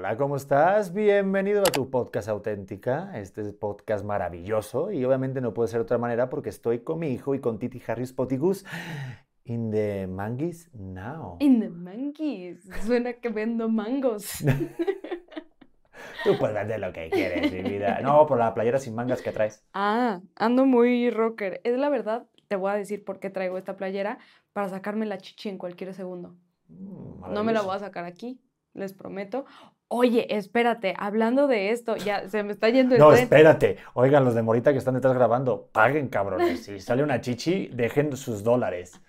Hola, ¿cómo estás? Bienvenido a tu podcast auténtica. Este es podcast maravilloso y obviamente no puede ser de otra manera porque estoy con mi hijo y con Titi Harris Potigus in the manguis now. In the manguis. Suena que vendo mangos. Tú puedes vender lo que quieres, mi vida. No, por la playera sin mangas que traes. Ah, ando muy rocker. Es la verdad, te voy a decir por qué traigo esta playera para sacarme la chichi en cualquier segundo. Mm, No me la voy a sacar aquí, les prometo. Oye, espérate, hablando de esto, ya se me está yendo el No, tren. espérate. Oigan, los de Morita que están detrás grabando, paguen, cabrones. Si sale una chichi, dejen sus dólares.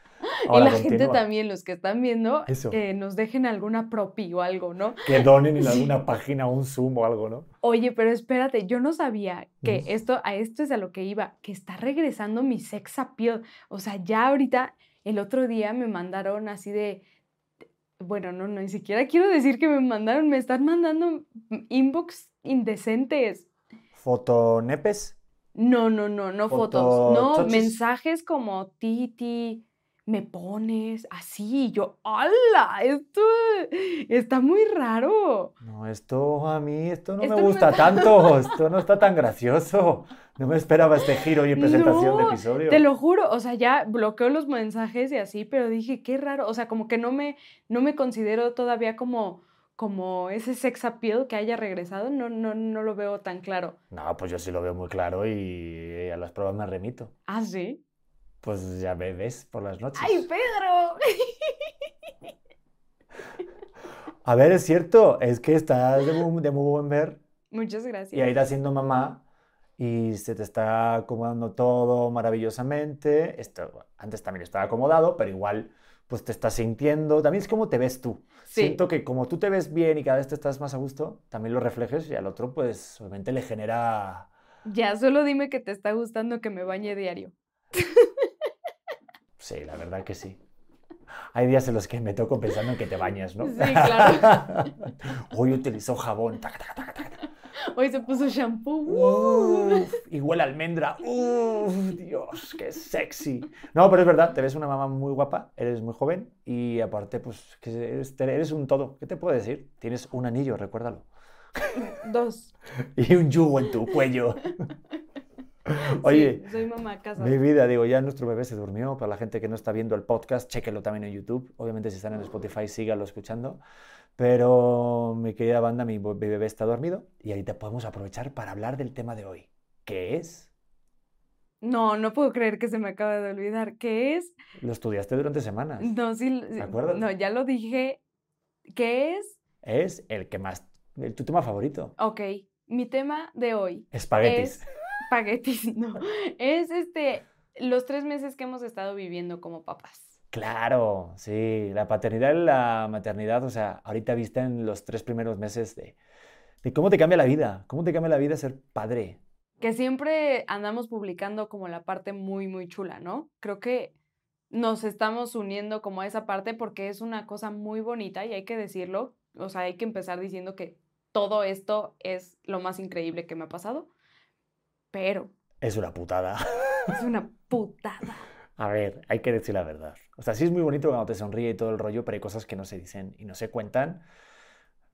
y la gente también, los que están viendo, que nos dejen alguna propi o algo, ¿no? Que donen en alguna página un Zoom o algo, ¿no? Oye, pero espérate, yo no sabía que esto, a esto es a lo que iba, que está regresando mi sex appeal. O sea, ya ahorita, el otro día me mandaron así de, bueno, no, no, ni siquiera quiero decir que me mandaron, me están mandando inbox indecentes. Fotonepes. No, no, no, no fotos, Foto- no, chochis. mensajes como Titi, me pones así, y yo, ¡hala! Esto está muy raro. No, esto a mí, esto no Esto me no me- gusta tanto, esto no está tan gracioso. No me esperaba este giro y presentación de No, episodio. Te lo juro, o sea, ya bloqueo los mensajes y así, pero dije, qué raro, o sea, como que no me, no me considero todavía como, como ese sex appeal que haya regresado, no, no, no lo veo tan claro. No, pues yo sí lo veo muy claro y a las pruebas me remito. ¿Ah, sí? Pues ya me ves por las noches. ¡Ay, Pedro! A ver, es cierto, es que estás de muy, de muy buen ver Muchas y gracias. ahí estás siendo mamá y se te está acomodando todo maravillosamente. Esto, antes también estaba acomodado, pero igual pues te estás sintiendo. También es como te ves tú. Sí. Siento que como tú te ves bien y cada vez te estás más a gusto, también lo reflejes y al otro pues obviamente le genera... Ya, solo dime que te está gustando que me bañe diario. Sí, la verdad que sí. Hay días en los que me toco pensando en que te bañas, ¿no? Sí, claro. Hoy utilizó jabón. taca, taca, taca. Hoy se puso shampoo. ¡uh! Uf, y huele a almendra. Uf, Dios, qué sexy. No, pero es verdad, te ves una mamá muy guapa, eres muy joven y aparte, pues, que eres, eres un todo. ¿Qué te puedo decir? Tienes un anillo, recuérdalo. Dos. Y un yugo en tu cuello. Oye, Sí, soy mamá casada. mi vida, digo, ya nuestro bebé se durmió. Para la gente que no está viendo el podcast, chéquelo también en YouTube. Obviamente, si están en Spotify, síganlo escuchando. Pero mi querida banda, mi, bebé está dormido y ahorita podemos aprovechar para hablar del tema de hoy, que es, No, no puedo creer que se me acaba de olvidar. ¿Qué es? lo estudiaste durante semanas, No, sí, sí, acuerdas? no, ya lo dije. ¿Qué es? es el que más, el, tu tema favorito, Ok, mi tema de hoy espaguetis. es espaguetis, no. Es este, los tres meses que hemos estado viviendo como papás. Claro, sí, la paternidad y la maternidad, o sea, ahorita viste en los tres primeros meses de, de cómo te cambia la vida, cómo te cambia la vida ser padre. Que siempre andamos publicando como la parte muy, muy chula, ¿no? Creo que nos estamos uniendo como a esa parte porque es una cosa muy bonita y hay que decirlo. O sea, hay que empezar diciendo que todo esto es lo más increíble que me ha pasado. Pero Es una putada. es una putada. A ver, hay que decir la verdad. O sea, sí es muy bonito cuando te sonríe y todo el rollo, pero hay cosas que no se dicen y no se cuentan.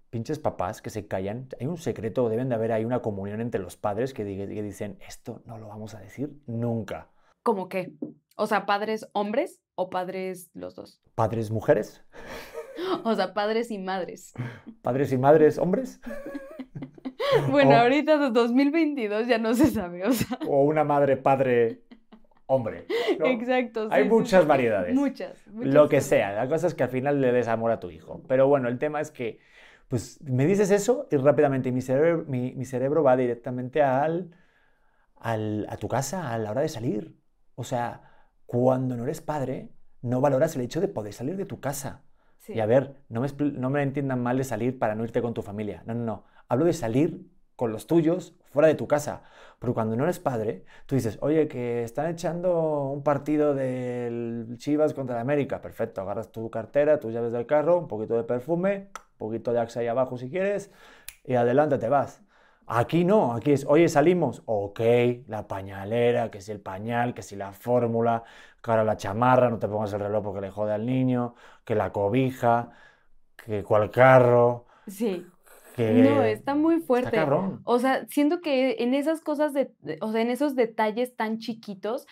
Pinches papás que se callan. Hay un secreto, deben de haber, hay una comunión entre los padres que, que dicen, esto no lo vamos a decir nunca. ¿Cómo qué? O sea, padres hombres o padres los dos. Padres mujeres, O sea, padres y madres. padres y madres hombres, Bueno, Oh. ahorita de 2022 ya no se sabe, o sea. o una madre, padre, hombre. ¿no? Exacto. Hay sí, muchas sí. variedades. Muchas. muchas Lo que sea, la cosa es que al final le des amor a tu hijo. Pero bueno, el tema es que, pues, me dices eso y rápidamente mi cerebro, mi, mi cerebro va directamente al, al- a tu casa a la hora de salir. O sea, cuando no eres padre, no valoras el hecho de poder salir de tu casa. Sí. Y a ver, no me, no me entiendan mal de salir para no irte con tu familia. No, no, no. Hablo de salir con los tuyos fuera de tu casa. Porque cuando no eres padre, tú dices, oye, que están echando un partido del Chivas contra el América. Perfecto, agarras tu cartera, tus llaves del carro, un poquito de perfume, un poquito de Axe ahí abajo si quieres, y adelante te vas. Aquí no, aquí es, oye, salimos. Ok, la pañalera, que si el pañal, que si la fórmula, que ahora la chamarra, no te pongas el reloj porque le jode al niño, que la cobija, que cuál carro, Sí. Que No, está muy está fuerte. cabrón. O sea, siento que en esas cosas de, o sea, en esos detalles tan chiquitos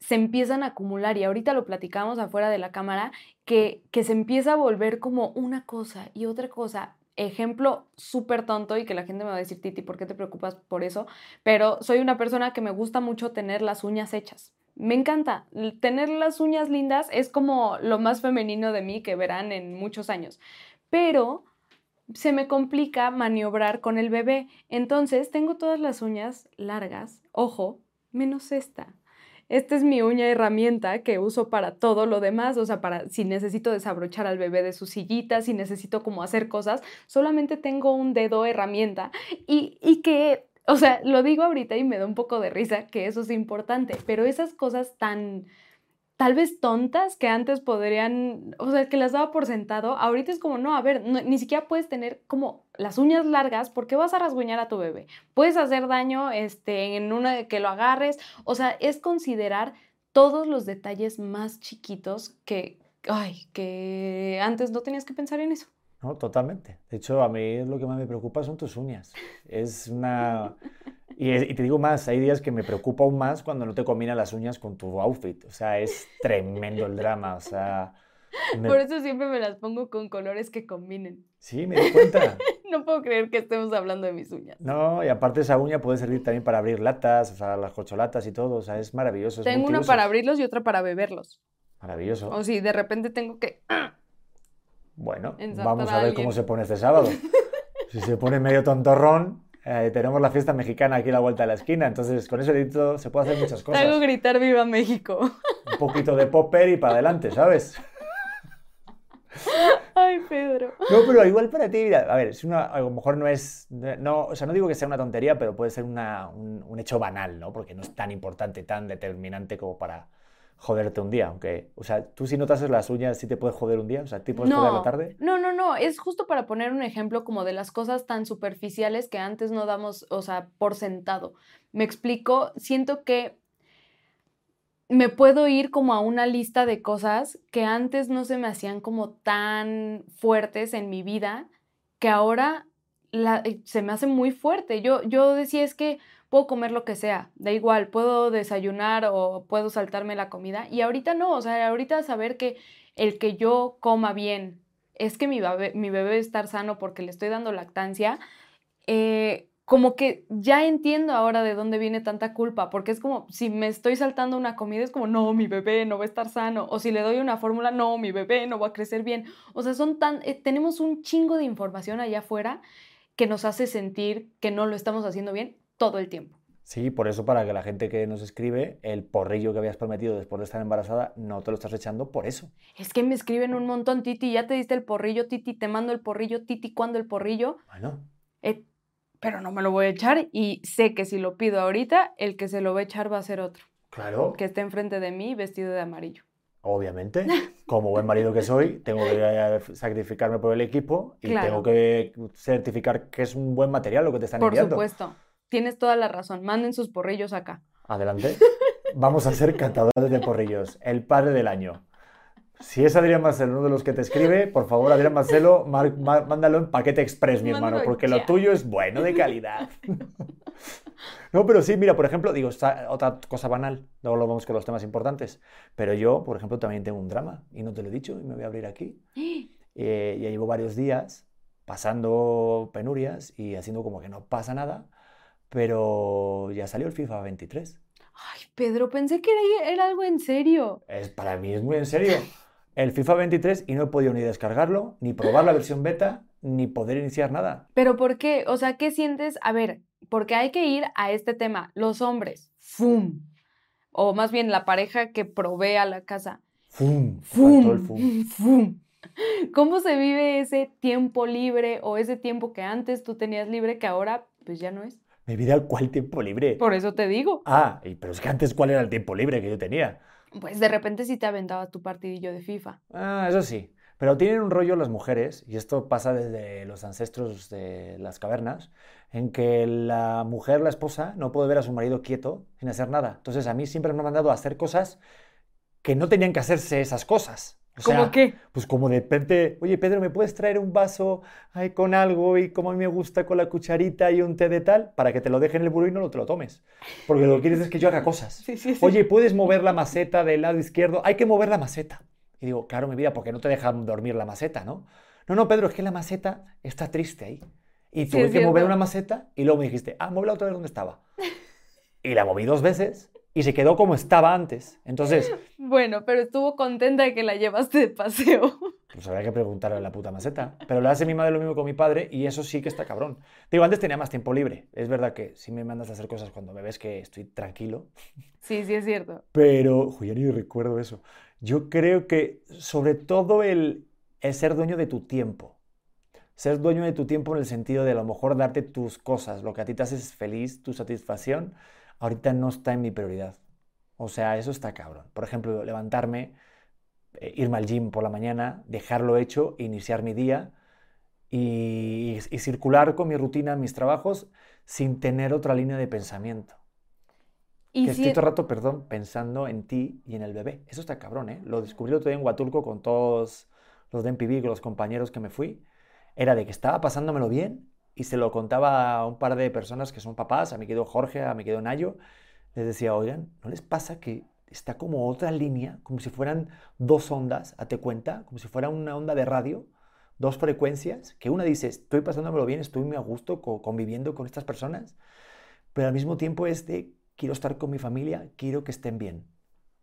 se empiezan a acumular y ahorita lo platicamos afuera de la cámara, que, que se empieza a volver como una cosa y otra cosa. Ejemplo súper tonto y que la gente me va a decir, Titi, ¿por qué te preocupas por eso? Pero soy una persona que me gusta mucho tener las uñas hechas. Me encanta. Tener las uñas lindas es como lo más femenino de mí que verán en muchos años. Pero se me complica maniobrar con el bebé. Entonces tengo todas las uñas largas, ojo, menos esta. Esta es mi uña herramienta que uso para todo lo demás, o sea, para si necesito desabrochar al bebé de su sillita, si necesito como hacer cosas, solamente tengo un dedo herramienta y, y que, o sea, lo digo ahorita y me da un poco de risa que eso es importante, pero esas cosas tan, tal vez tontas que antes podrían, o sea, que las daba por sentado, ahorita es como, no, a ver, no- ni siquiera puedes tener como las uñas largas porque vas a rasguñar a tu bebé. Puedes hacer daño este, en una que lo agarres, o sea, es considerar todos los detalles más chiquitos que, ay, que antes no tenías que pensar en eso. No, totalmente. De hecho, a mí lo que más me preocupa son tus uñas. Es una... Y, y te digo más, hay días que me preocupa aún más cuando no te combinan las uñas con tu outfit. O sea, es tremendo el drama. O sea, me- Por eso siempre me las pongo con colores que combinen. sí, me di cuenta. No puedo creer que estemos hablando de mis uñas. No, y aparte esa uña puede servir también para abrir latas, o sea, las cocholatas y todo. O sea, es maravilloso. Es Tengo una para abrirlos y otra para beberlos. Maravilloso. O si de repente tengo que... Bueno, vamos a a ver alguien. cómo se pone este sábado. Si se pone medio tontorrón, eh, tenemos la fiesta mexicana aquí a la vuelta de la esquina. Entonces, con ese dedito se puede hacer muchas Te hago cosas. gritar Viva México. Un poquito de popper y para adelante, ¿sabes? Ay, Pedro. No, pero igual para ti, mira, a ver, es una, a lo mejor no es, no, o sea, no digo que sea una tontería, pero puede ser una- un, un hecho banal, ¿no? Porque no es tan importante, tan determinante como para joderte un día, aunque, o sea, tú si no te haces las uñas, ¿sí te puedes joder un día? O sea, ¿te puedes joder la No, tarde? no, no, no, es justo para poner un ejemplo como de las cosas tan superficiales que antes no damos, o sea, por sentado. Me explico, siento que me puedo ir como a una lista de cosas que antes no se me hacían como tan fuertes en mi vida, que ahora la- eh, se me hace muy fuerte. Yo, yo decía es que puedo comer lo que sea, da igual, puedo desayunar o puedo saltarme la comida. Y ahorita no, o sea, ahorita saber que el que yo coma bien es que mi bebé, mi bebé estar sano porque le estoy dando lactancia, eh, como que ya entiendo ahora de dónde viene tanta culpa, porque es como si me estoy saltando una comida, es como, no, mi bebé no va a estar sano, o si le doy una fórmula, no, mi bebé no va a crecer bien. O sea, son tan, eh, tenemos un chingo de información allá afuera que nos hace sentir que no lo estamos haciendo bien todo el tiempo. Sí, por eso para que la gente que nos escribe, el porrillo que habías prometido después de estar embarazada, no te lo estás echando por eso. Es que me escriben un montón, Titi, ya te diste el porrillo, Titi, te mando el porrillo, Titi, ¿cuándo el porrillo? Bueno, Eh, pero no me lo voy a echar y sé que si lo pido ahorita, el que se lo va a echar va a ser otro, claro, que esté enfrente de mí vestido de amarillo. obviamente, como buen marido que soy, tengo que sacrificarme por el equipo y Claro. tengo que certificar que es un buen material lo que te están Por enviando. supuesto, tienes toda la razón, manden sus porrillos acá. Adelante. Vamos a ser catadores de porrillos. El padre del año. Si es Adrián Marcelo uno de los que te escribe, por favor, Adrián Marcelo, mar- ma- mándalo en paquete express, mi hermano, porque lo tuyo es bueno, de calidad. No, pero sí, mira, por ejemplo, digo, está otra cosa banal, luego lo vamos con los temas importantes, pero yo, por ejemplo, también tengo un drama y no te lo he dicho y me voy a abrir aquí. Eh, ya llevo varios días pasando penurias y haciendo como que no pasa nada, pero ya salió el FIFA 23. Ay, Pedro, pensé que era, era algo en serio. Es, para mí es muy en serio. El FIFA 23 y no he podido ni descargarlo, ni probar la versión beta, ni poder iniciar nada. Pero ¿por qué? O sea, ¿qué sientes? A ver, porque hay que ir a este tema. Los hombres, ¡fum! O más bien la pareja que provee a la casa. ¡Fum! ¡Fum! fum. ¡Fum! ¿Cómo se vive ese tiempo libre o ese tiempo que antes tú tenías libre que ahora pues ya no es? Mi vida, ¿cuál tiempo libre? Por eso te digo. Ah, y- pero es que antes, ¿cuál era el tiempo libre que yo tenía? Pues de repente sí te aventabas tu partidillo de FIFA. Ah, eso sí. Pero tienen un rollo las mujeres, y esto pasa desde los ancestros de las cavernas, en que la mujer, la esposa, no puede ver a su marido quieto sin hacer nada. Entonces a mí siempre me han mandado a hacer cosas que no tenían que hacerse esas cosas. O ¿Cómo sea, qué? Pues como de repente, oye Pedro, ¿me puedes traer un vaso ay, con algo y como a mí me gusta con la cucharita y un té de tal? Para que te lo deje en el buró y no te lo tomes. Porque lo que quieres es que yo haga cosas. Sí, sí, sí. Oye, ¿puedes mover la maceta del lado izquierdo? Hay que mover la maceta. Y digo, claro, mi vida, porque no te dejan dormir la maceta, ¿no? No, no, Pedro, es que la maceta está triste ahí. Y tuve que mover una maceta y luego me dijiste, ah, muévela otra vez donde estaba. Y la moví dos veces y se quedó como estaba antes. Entonces, Bueno, pero estuvo contenta de que la llevaste de paseo. pues habría que preguntarle a la puta maceta. Pero le hace mi madre lo mismo con mi padre y eso sí que está cabrón. Digo, antes tenía más tiempo libre. Es verdad que si me mandas a hacer cosas cuando me ves que estoy tranquilo, Sí, sí, es cierto. Pero, ya ni recuerdo eso. Yo creo que sobre todo el, el ser dueño de tu tiempo. Ser dueño de tu tiempo en el sentido de a lo mejor darte tus cosas, lo que a ti te hace feliz, tu satisfacción, ahorita no está en mi prioridad. O sea, eso está cabrón. Por ejemplo, levantarme, eh, irme al gym por la mañana, dejarlo hecho, iniciar mi día y, y circular con mi rutina, mis trabajos, sin tener otra línea de pensamiento. Y Que sí, estoy todo el rato, perdón, pensando en ti y en el bebé. Eso está cabrón, ¿eh? Lo descubrí otro día en Huatulco con todos los de MPV, con los compañeros que me fui. Era de que estaba pasándomelo bien y se lo contaba a un par de personas que son papás, a mi querido Jorge, a mi querido Nayo. Les decía, oigan, ¿no les pasa que está como otra línea, como si fueran dos ondas, te cuenta, como si fuera una onda de radio, dos frecuencias, que una dice, estoy pasándomelo bien, estoy muy a gusto co- conviviendo con estas personas, pero al mismo tiempo es quiero estar con mi familia, quiero que estén bien.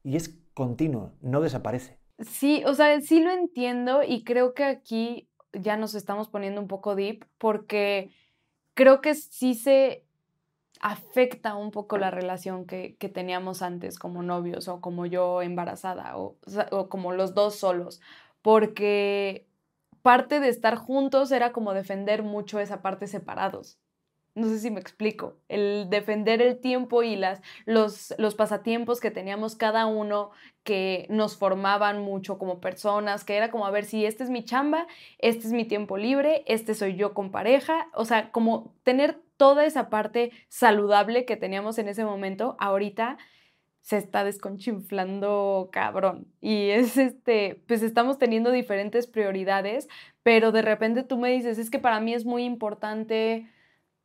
Y es continuo, no desaparece. Sí, o sea, sí lo entiendo y creo que aquí ya nos estamos poniendo un poco deep porque creo que sí se afecta un poco la relación que, que teníamos antes como novios o como yo embarazada o, o como los dos solos, porque parte de estar juntos era como defender mucho esa parte separados. No sé si me explico. El defender el tiempo y las, los, los pasatiempos que teníamos cada uno que nos formaban mucho como personas, que era como, a ver, si este es mi chamba, este es mi tiempo libre, este soy yo con pareja, o sea, como tener toda esa parte saludable que teníamos en ese momento, ahorita se está desconchinflando cabrón. Y es este, pues estamos teniendo diferentes prioridades, pero de repente tú me dices, es que para mí es muy importante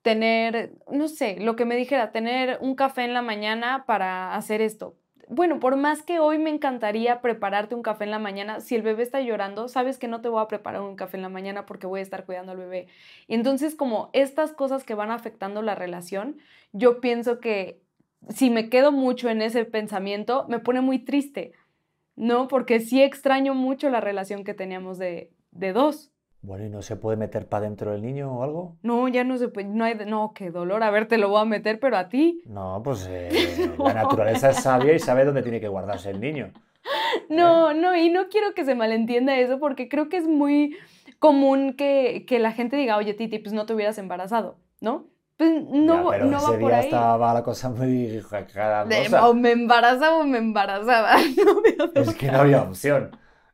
tener, no sé, lo que me dijera, tener un café en la mañana para hacer esto. Bueno, por más que hoy me encantaría prepararte un café en la mañana, si el bebé está llorando, sabes que no te voy a preparar un café en la mañana porque voy a estar cuidando al bebé. Y entonces, como estas cosas que van afectando la relación, yo pienso que si me quedo mucho en ese pensamiento, me pone muy triste, ¿no? Porque sí extraño mucho la relación que teníamos de, de dos. Bueno, ¿y no se puede meter para dentro del niño o algo? No, ya no se puede, no hay, no, qué dolor, a ver, te lo voy a meter, pero a ti. No, pues eh, la naturaleza es sabia y sabe dónde tiene que guardarse el niño. No, no, y no quiero que se malentienda eso porque creo que es muy común que, que la gente diga, oye, Titi, pues no te hubieras embarazado, ¿no? Pues no, Ya, pero no ese va por día ahí. estaba la cosa muy De- o me embarazaba o me embarazaba. No Es que no había opción.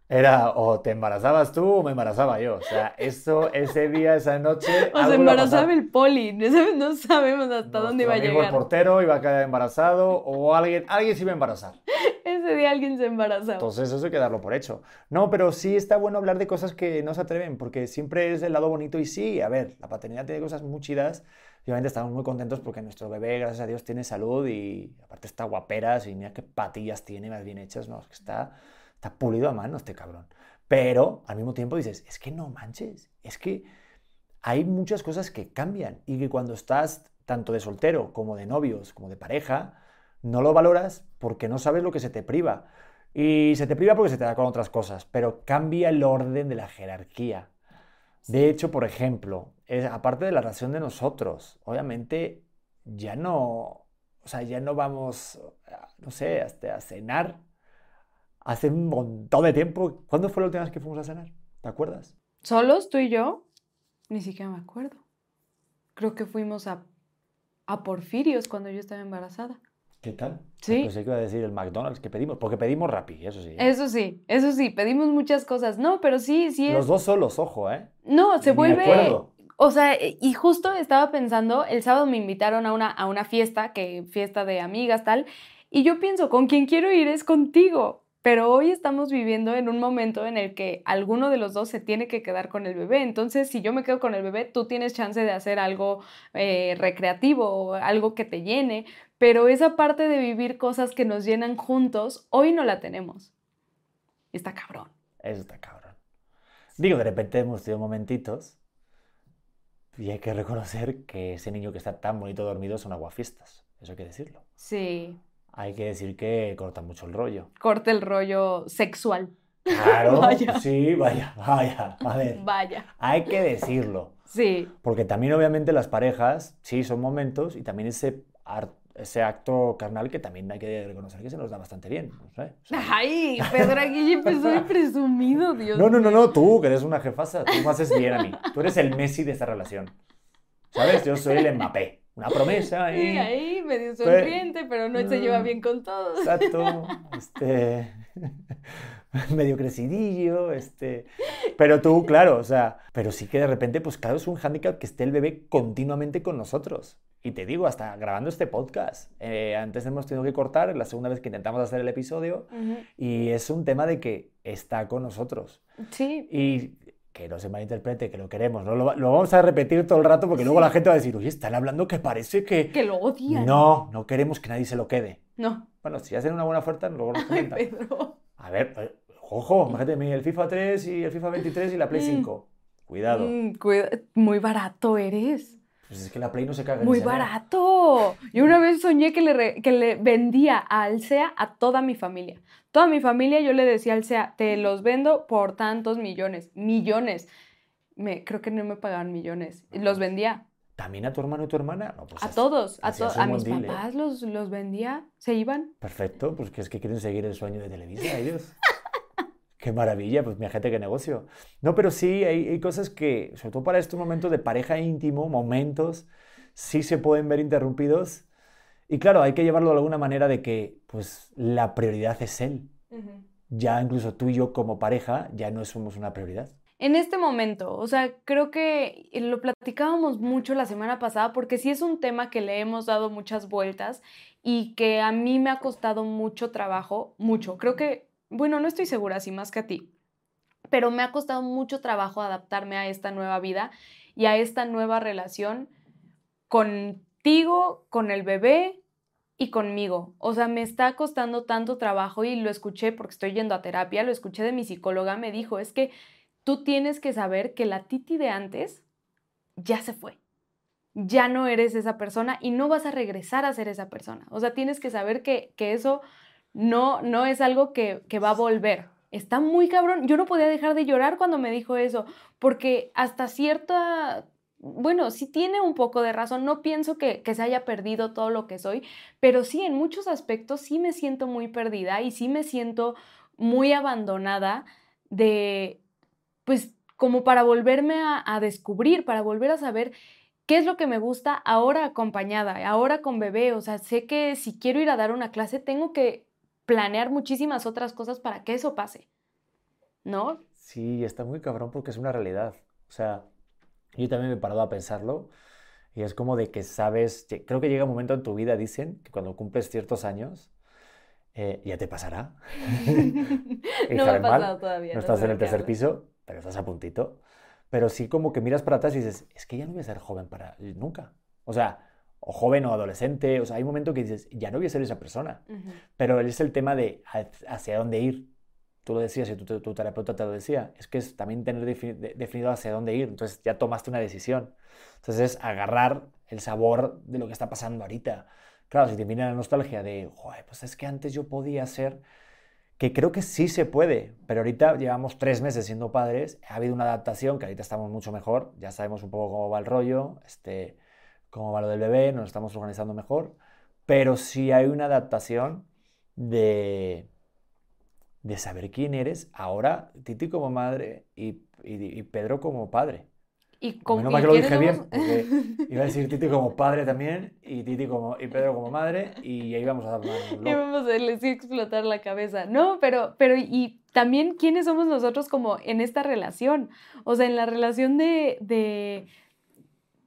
Era o te embarazabas tú o me embarazaba yo. O sea, eso, ese día, esa noche. O se embarazaba el poli, no sab- no sabemos hasta dónde iba a Nuestro llegar. El portero iba a quedar embarazado o alguien, alguien se iba a embarazar. Ese día alguien se embarazaba. Entonces eso hay que darlo por hecho. No, pero sí está bueno hablar de cosas que no se atreven, porque siempre es el lado bonito y sí, a ver, la paternidad tiene cosas muy chidas y obviamente estamos muy contentos porque nuestro bebé, gracias a Dios, tiene salud y aparte está guaperas y mira qué patillas tiene más bien hechas, no, es que está, está pulido a mano este cabrón. Pero al mismo tiempo dices, es que no manches, es que hay muchas cosas que cambian y que cuando estás tanto de soltero como de novios, como de pareja, no lo valoras porque no sabes lo que se te priva. Y se te priva porque se te da con otras cosas, pero cambia el orden de la jerarquía. De hecho, por ejemplo, es- aparte de la relación de nosotros, obviamente ya no, o sea, ya no vamos, no sé, hasta a cenar hace un montón de tiempo. ¿Cuándo fue la última vez que fuimos a cenar? ¿Te acuerdas? ¿Solos, tú y yo? Ni siquiera me acuerdo. Creo que fuimos a, a Porfirios cuando yo estaba embarazada. ¿Qué tal? Sí. Pensé que iba a decir el McDonald's que pedimos, porque pedimos Rappi, eso sí. ¿eh? Eso sí, eso sí, pedimos muchas cosas. No, pero sí, sí es. Los dos solos, ojo, ¿eh? No, se Ni vuelve. acuerdo. O sea, y justo estaba pensando, el sábado me invitaron a una, a una fiesta, que fiesta de amigas, tal, y yo pienso, con quien quiero ir es contigo, pero hoy estamos viviendo en un momento en el que alguno de los dos se tiene que quedar con el bebé. Entonces, si yo me quedo con el bebé, tú tienes chance de hacer algo eh, recreativo, algo que te llene, pero esa parte de vivir cosas que nos llenan juntos, hoy no la tenemos. Está cabrón. Eso está cabrón. Digo, de repente hemos tenido momentitos y hay que reconocer que ese niño que está tan bonito dormido son aguafiestas. Eso hay que decirlo. Sí. Hay que decir que corta mucho el rollo. Corta el rollo sexual. Claro, sí, vaya, vaya. A ver. Vaya. Hay que decirlo. Sí. Porque también, obviamente, las parejas, sí, son momentos y también ese, ese acto carnal que también hay que reconocer que se nos da bastante bien. No sé, Ay, Pedro aquí empezó de presumido, Dios. No, no, no, no, tú, que eres una jefasa, tú me haces bien a mí. Tú eres el Messi de esta relación. ¿Sabes? Yo soy el Mbappé. Una promesa ahí. Sí, ahí, medio sonriente, pero, no se lleva mm, bien con todos. Exacto. Este. medio crecidillo, este. Pero tú, claro, o sea, pero sí que de repente, pues claro, es un hándicap que esté el bebé continuamente con nosotros. Y te digo, hasta grabando este podcast. Eh, antes hemos tenido que cortar, la segunda vez que intentamos hacer el episodio, y es un tema de que está con nosotros. Sí. Y que no se malinterprete, que lo queremos, no lo, vamos a repetir todo el rato porque luego la gente va a decir, oye, están hablando que parece que... Que lo odian. No, no queremos que nadie se lo quede. No. Bueno, si hacen una buena oferta, luego nos comentan. Ay, Pedro. A ver, eh, ojo, imagínate, el FIFA 3 y el FIFA 23 y la Play 5. Mm. Cuidado. Mm, muy barato eres. Pues es que la Play no se caga. Muy barato. Yo una vez soñé que le, que le vendía a Alsea a toda mi familia. Toda mi familia yo le decía al SEA, te los vendo por tantos millones, millones. Me, creo que no me pagaban millones. Los vendía. ¿También a tu hermano y tu hermana? Pues a todos, a, a mis papás los, los vendía, se iban. Perfecto, pues que es que quieren seguir el sueño de Televisa ellos. Qué maravilla, pues mi gente, qué negocio. No, pero sí, hay, hay, cosas que, sobre todo para este momento de pareja íntimo, momentos, sí se pueden ver interrumpidos y claro, hay que llevarlo de alguna manera de que pues la prioridad es él. Ya incluso tú y yo como pareja ya no somos una prioridad. En este momento, o sea, creo que lo platicábamos mucho la semana pasada porque sí es un tema que le hemos dado muchas vueltas y que a mí me ha costado mucho trabajo, mucho. Creo que, bueno, no estoy segura si más que a ti, pero me ha costado mucho trabajo adaptarme a esta nueva vida y a esta nueva relación con con el bebé y conmigo. O sea, me está costando tanto trabajo y lo escuché porque estoy yendo a terapia, lo escuché de mi psicóloga, me dijo, es que tú tienes que saber que la Titi de antes ya se fue. Ya no eres esa persona y no vas a regresar a ser esa persona. O sea, tienes que saber que, eso no, no es algo que, que va a volver. Está muy cabrón. Yo no podía dejar de llorar cuando me dijo eso, porque hasta cierta bueno, sí tiene un poco de razón, no pienso que, se haya perdido todo lo que soy, pero sí, en muchos aspectos sí me siento muy perdida y sí me siento muy abandonada de, pues, como para volverme a, a descubrir, para volver a saber qué es lo que me gusta ahora acompañada, ahora con bebé, o sea, sé que si quiero ir a dar una clase tengo que planear muchísimas otras cosas para que eso pase, ¿no? Sí, está muy cabrón porque es una realidad, o sea yo también me he parado a pensarlo y es como de que sabes, creo que llega un momento en tu vida, dicen, que cuando cumples ciertos años, eh, ya te pasará. no me ha pasado todavía. No, estás en el tercer piso, pero estás a puntito. Pero sí como que miras para atrás y dices, es que ya no voy a ser joven para nunca. O sea, o joven o adolescente, o sea, hay un momento que dices, ya no voy a ser esa persona. Pero es el tema de hacia dónde ir tú lo decías y tu, terapeuta te lo decía, es que es también tener definido hacia dónde ir, entonces ya tomaste una decisión. Entonces es agarrar el sabor de lo que está pasando ahorita. Claro, si te viene la nostalgia de, pues es que antes yo podía ser, que creo que sí se puede, pero ahorita llevamos tres meses siendo padres, ha habido una adaptación, que ahorita estamos mucho mejor, ya sabemos un poco cómo va el rollo, este, cómo va lo del bebé, nos estamos organizando mejor, pero sí hay una adaptación de de saber quién eres ahora, Titi como madre y, y, Pedro como padre. Y con Menos mal que lo dije bien, porque iba a decir Titi como padre también y Titi como y Pedro como madre y ahí vamos a dar Y vamos a les explotar la cabeza. No, pero pero y también quiénes somos nosotros como en esta relación. O sea, en la relación de de,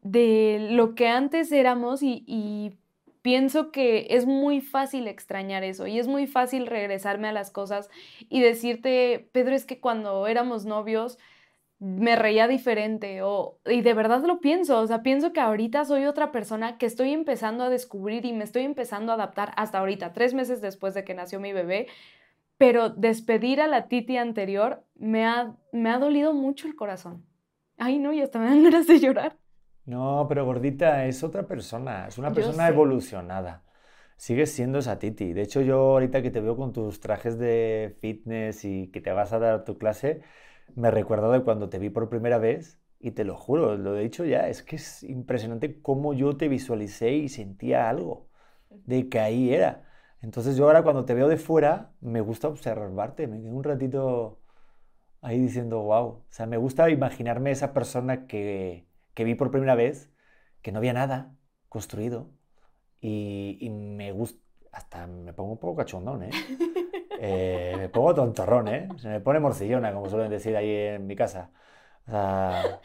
de lo que antes éramos y, pienso que es muy fácil extrañar eso y es muy fácil regresarme a las cosas y decirte, Pedro, es que cuando éramos novios me reía diferente o y de verdad lo pienso, o sea, pienso que ahorita soy otra persona que estoy empezando a descubrir y me estoy empezando a adaptar hasta ahorita, tres meses después de que nació mi bebé, pero despedir a la Titi anterior me ha, me ha dolido mucho el corazón. Ay, no, y hasta me dan ganas de llorar. No, pero gordita es otra persona, es una persona evolucionada. Sigues siendo esa Titi. De hecho, yo ahorita que te veo con tus trajes de fitness y que te vas a dar tu clase, me recuerdo de cuando te vi por primera vez y te lo juro, lo he dicho ya, es que es impresionante cómo yo te visualicé y sentía algo de que ahí era. Entonces yo ahora cuando te veo de fuera, me gusta observarte, me quedo un ratito ahí diciendo, wow, o sea, me gusta imaginarme esa persona que, que vi por primera vez, que no había nada construido y, y me gusta, hasta me pongo un poco cachondón, ¿eh? Eh, me pongo tontorrón, ¿eh? Se me pone morcillona, como suelen decir ahí en mi casa. O sea,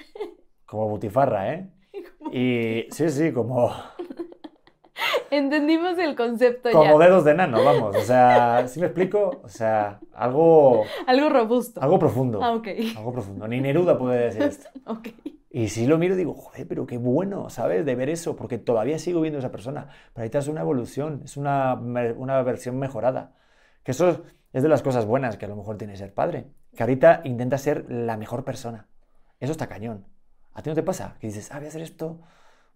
como butifarra, ¿eh? Y sí, sí, como... Entendimos el concepto ya. Como dedos de nano, vamos. O sea, ¿sí me explico? O sea, algo... Algo robusto. Algo profundo. Ah, ok. Algo profundo. Ni Neruda puede decir esto. ok. Y si lo miro digo, joder, pero qué bueno, ¿sabes? De ver eso, porque todavía sigo viendo a esa persona. Pero ahorita es una evolución, es una, una versión mejorada. Que eso es de las cosas buenas que a lo mejor tiene ser padre. Que ahorita intenta ser la mejor persona. Eso está cañón. ¿A ti no te pasa? Que dices, ah, voy a hacer esto.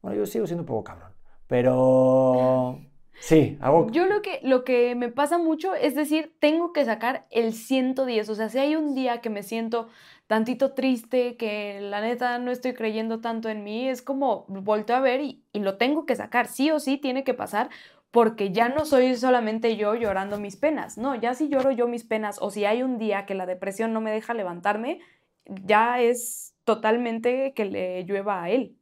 Bueno, yo sigo siendo un poco cabrón. Pero sí, hago... Yo lo que, lo que me pasa mucho es decir, tengo que sacar el 110. O sea, si hay un día que me siento tantito triste, que la neta no estoy creyendo tanto en mí, es como volteo a ver y, y lo tengo que sacar. Sí o sí tiene que pasar porque ya no soy solamente yo llorando mis penas, no, ya si lloro yo mis penas o si hay un día que la depresión no me deja levantarme, ya es totalmente que le llueva a él.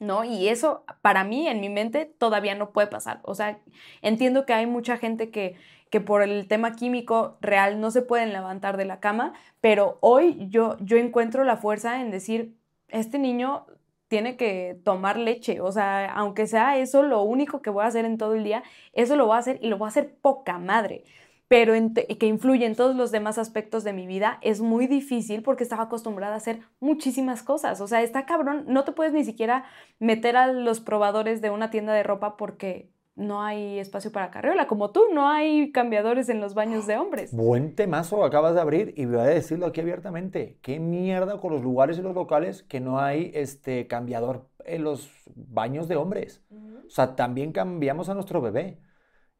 ¿No? Y eso para mí en mi mente todavía no puede pasar. O sea, entiendo que hay mucha gente que, que por el tema químico real no se pueden levantar de la cama, pero hoy yo, yo encuentro la fuerza en decir, este niño tiene que tomar leche. O sea, aunque sea eso lo único que voy a hacer en todo el día, eso lo voy a hacer y lo voy a hacer poca madre. Pero que influye en todos los demás aspectos de mi vida es muy difícil porque estaba acostumbrada a hacer muchísimas cosas. O sea, está cabrón, no te puedes ni siquiera meter a los probadores de una tienda de ropa porque no hay espacio para carriola. Como tú, no hay cambiadores en los baños de hombres. Buen temazo acabas de abrir y voy a decirlo aquí abiertamente. ¿Qué mierda con los lugares y los locales que no hay este cambiador en los baños de hombres? O sea, también cambiamos a nuestro bebé.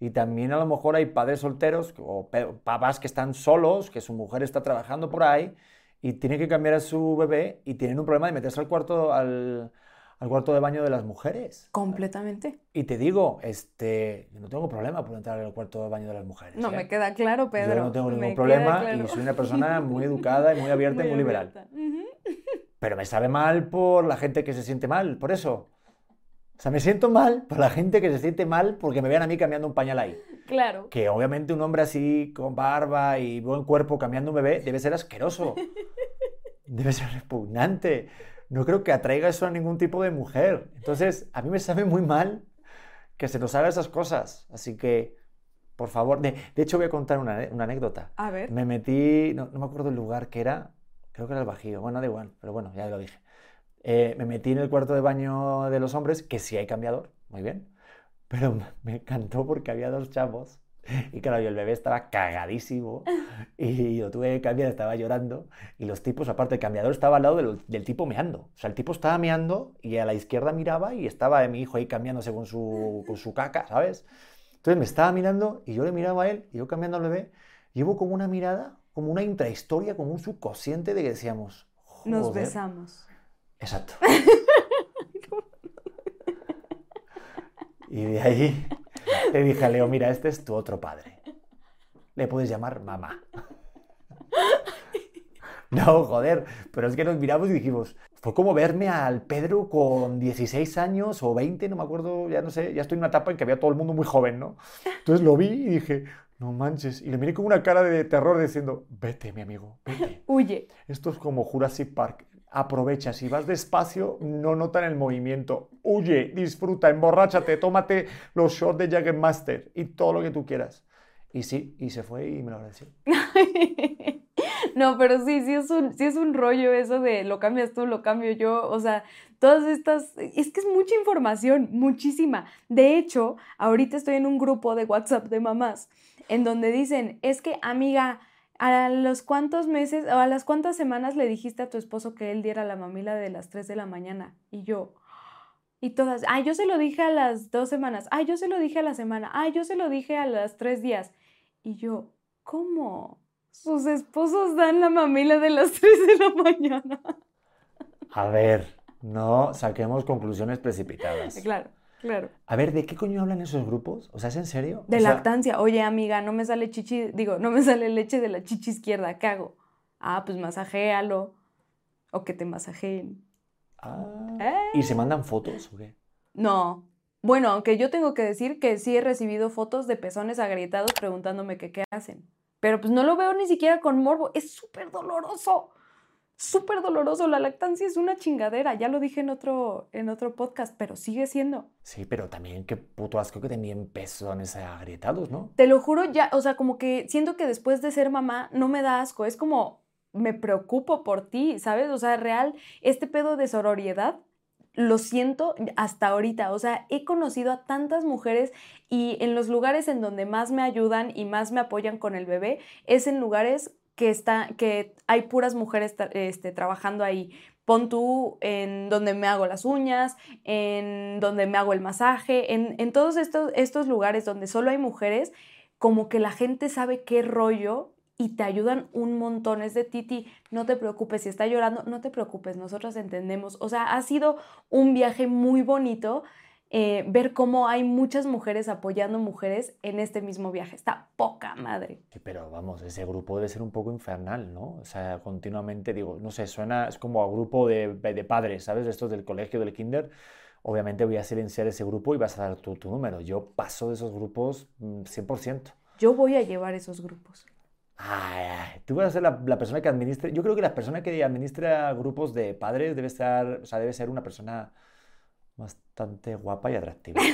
Y también a lo mejor hay padres solteros o papás que están solos, que su mujer está trabajando por ahí y tiene que cambiar a su bebé y tienen un problema de meterse al cuarto, al, al cuarto de baño de las mujeres. Completamente. Y te digo, este, yo no tengo problema por entrar al cuarto de baño de las mujeres. No, ¿eh? me queda claro, Pedro. Yo no tengo ningún problema y soy una persona muy educada y muy abierta y muy liberal. Pero me sabe mal por la gente que se siente mal, por eso. O sea, me siento mal por la gente que se siente mal porque me vean a mí cambiando un pañal ahí. Claro. Que obviamente un hombre así, con barba y buen cuerpo, cambiando un bebé, debe ser asqueroso. debe ser repugnante no creo que atraiga eso a ningún tipo de mujer. Entonces, a mí me sabe muy mal que se nos haga esas cosas. Así que, por favor, de, hecho voy a contar una, anécdota. A ver. Me metí, no, me acuerdo el lugar que era, creo que era el Bajío, bueno, da igual, pero bueno, ya lo dije. Eh, me metí en el cuarto de baño de los hombres, que sí hay cambiador, muy bien, pero me encantó porque había dos chavos y claro, yo el bebé estaba cagadísimo y yo tuve que cambiar, estaba llorando. Y los tipos, aparte, el cambiador estaba al lado del, tipo meando. O sea, el tipo estaba meando y a la izquierda miraba y estaba mi hijo ahí cambiando según su, con su caca, ¿sabes? Entonces me estaba mirando y yo le miraba a él y yo cambiando al bebé. Hubo como una mirada, como una intrahistoria, como un subconsciente de que decíamos... Nos besamos. Exacto. y de ahí le dije a Leo, mira, este es tu otro padre. Le puedes llamar mamá. No, joder, pero es que nos miramos y dijimos, fue como verme al Pedro con 16 años o 20, no me acuerdo, ya no sé, ya estoy en una etapa en que había todo el mundo muy joven, ¿no? Entonces lo vi y dije, no manches, y le miré con una cara de terror diciendo, vete, mi amigo, vete. Huye. Esto es como Jurassic Park, aprovecha. Si vas despacio, no notan el movimiento. Huye, disfruta, emborráchate, tómate los shots de Jaggermaster y todo lo que tú quieras. Y sí, y se fue y me lo agradeció. no, pero sí, sí es, un, sí es un rollo eso de lo cambias tú, lo cambio yo. O sea, todas estas, es que es mucha información, muchísima. De hecho, ahorita estoy en un grupo de WhatsApp de mamás en donde dicen, es que amiga, a los cuántos meses o a las cuántas semanas le dijiste a tu esposo que él diera la mamila de las 3 de la mañana. Y yo, y todas, ay, yo se lo dije a las dos semanas, ay, yo se lo dije a la semana, ay, yo se lo dije a las tres días. Y yo, ¿cómo? Sus esposos dan la mamila de las 3 de la mañana. A ver, no saquemos conclusiones precipitadas. Claro, claro. A ver, ¿de qué coño hablan esos grupos? O sea, ¿es en serio? De O sea, lactancia. Oye, amiga, no me sale chichi, digo, no me sale leche de la chichi izquierda, ¿qué hago? Ah, pues masajéalo. O que te masajeen. ah, ¿Eh? ¿Y se mandan fotos o qué? No. Bueno, aunque yo tengo que decir que sí he recibido fotos de pezones agrietados preguntándome que qué hacen. Pero pues no lo veo ni siquiera con morbo. Es súper doloroso. Súper doloroso. La lactancia es una chingadera. Ya lo dije en otro, en otro podcast, pero sigue siendo. Sí, pero también qué puto asco que tenían pezones agrietados, ¿no? Te lo juro, ya, o sea, como que siento que después de ser mamá no me da asco. Es como, me preocupo por ti, ¿sabes? O sea, real, este pedo de sororidad lo siento hasta ahorita. O sea, he conocido a tantas mujeres y en los lugares en donde más me ayudan y más me apoyan con el bebé es en lugares que, está, que hay puras mujeres este, trabajando ahí. Pon tú en donde me hago las uñas, en donde me hago el masaje, en, en todos estos, estos lugares donde solo hay mujeres, como que la gente sabe qué rollo y te ayudan un montón. Es de Titi, no te preocupes, si está llorando, no te preocupes, nosotros entendemos. O sea, ha sido un viaje muy bonito eh, ver cómo hay muchas mujeres apoyando mujeres en este mismo viaje. Está poca madre. Sí, Pero vamos, ese grupo debe ser un poco infernal, ¿no? O sea, continuamente, digo, no sé, suena, es como a grupo de, de padres, ¿sabes? Estos del colegio, del kinder. Obviamente voy a silenciar ese grupo y vas a dar tu, tu número. Yo paso de esos grupos mm, 100%. Yo voy a llevar esos grupos. Ay, ay, tú vas a ser la, la persona que administre. Yo creo que la persona que administra grupos de padres debe estar, o sea, debe ser una persona bastante guapa y atractiva.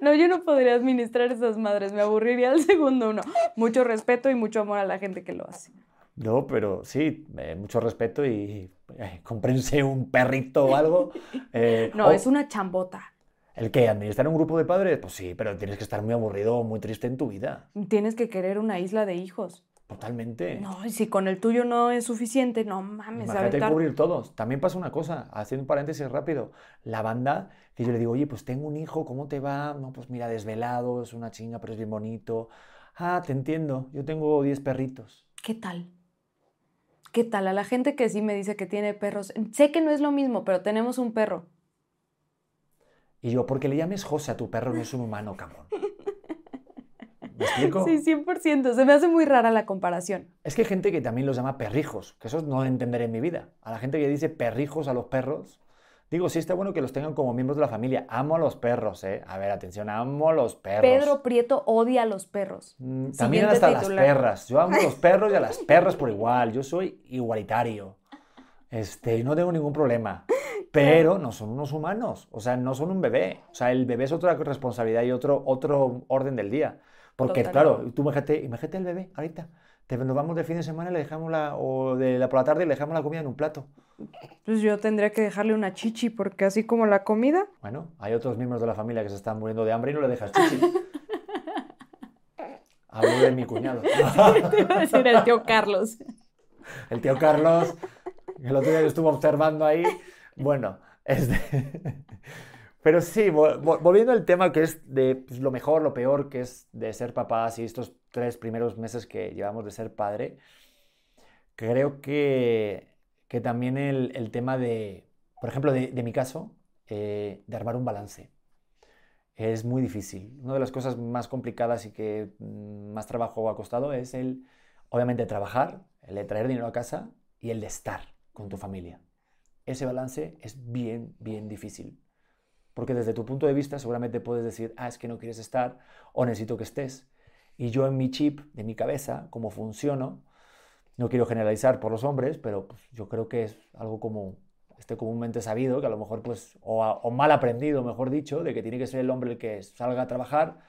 No, yo no podría administrar esas madres, me aburriría al segundo uno. Mucho respeto y mucho amor a la gente que lo hace. No, pero sí, eh, mucho respeto y eh, cómprense un perrito o algo. eh, No, o- es una chambota. ¿El que ¿Administrar un grupo de padres? Pues sí, pero tienes que estar muy aburrido o muy triste en tu vida. Tienes que querer una isla de hijos. Totalmente. No, y si con el tuyo no es suficiente, no mames, Imagínate aventar- cubrir todos. También pasa una cosa, haciendo un paréntesis rápido. La banda, que yo le digo, oye, pues tengo un hijo, ¿cómo te va? No, pues mira, desvelado, es una chinga, pero es bien bonito. Ah, te entiendo, yo tengo 10 perritos. ¿Qué tal? ¿Qué tal? A la gente que sí me dice que tiene perros, sé que no es lo mismo, pero tenemos un perro. Y yo, porque le llames José a tu perro, no es un humano, cabrón. ¿Me explico? Sí, 100%. Se me hace muy rara la comparación. Es que hay gente que también los llama perrijos, que eso no entenderé en mi vida. A la gente que dice perrijos a los perros, digo, sí está bueno que los tengan como miembros de la familia. Amo a los perros, ¿eh? A ver, atención, amo a los perros. Pedro Prieto odia a los perros. Mm, También hasta las titular. perras. Yo amo a los perros y a las perras por igual. Yo soy igualitario. Este, no tengo ningún problema. Pero no son unos humanos. O sea, no son un bebé. O sea, el bebé es otra responsabilidad y otro, otro orden del día. Porque, Totalmente. claro, tú imagínate, imagínate el bebé ahorita. Te, nos vamos de fin de semana y le dejamos la, o de la por la tarde le dejamos la comida en un plato. Pues yo tendría que dejarle una chichi, porque así como la comida. Bueno, hay otros miembros de la familia que se están muriendo de hambre y no le dejas chichi. Hablo de mi cuñado. Te iba a decir el tío Carlos. El tío Carlos, el otro día que estuvo observando ahí. Bueno, este... Pero sí, vol- vol- volviendo al tema que es de pues, lo mejor, lo peor que es de ser papás y estos tres primeros meses que llevamos de ser padre, creo que, que también el, el tema de, por ejemplo, de, de mi caso, eh, de armar un balance. Es muy difícil. Una de las cosas más complicadas y que mm, más trabajo ha costado es el, obviamente, trabajar, el de traer dinero a casa y el de estar con tu familia. Ese balance es bien, bien difícil. Porque desde tu punto de vista seguramente puedes decir, ah, es que no quieres estar o necesito que estés. Y yo en mi chip, de mi cabeza, como funciono, No quiero generalizar por los hombres, pero pues, yo creo que es algo como este comúnmente sabido, que a lo mejor, pues, o, o mal aprendido, mejor dicho, de que tiene que ser el hombre el que salga a trabajar,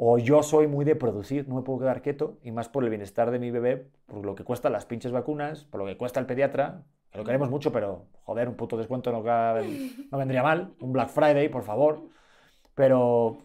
o yo soy muy de producir, no me puedo quedar quieto, y más por el bienestar de mi bebé, por lo que cuestan las pinches vacunas, por lo que cuesta el pediatra, que lo queremos mucho, pero joder, un puto descuento no, no vendría mal, un Black Friday, por favor. Pero,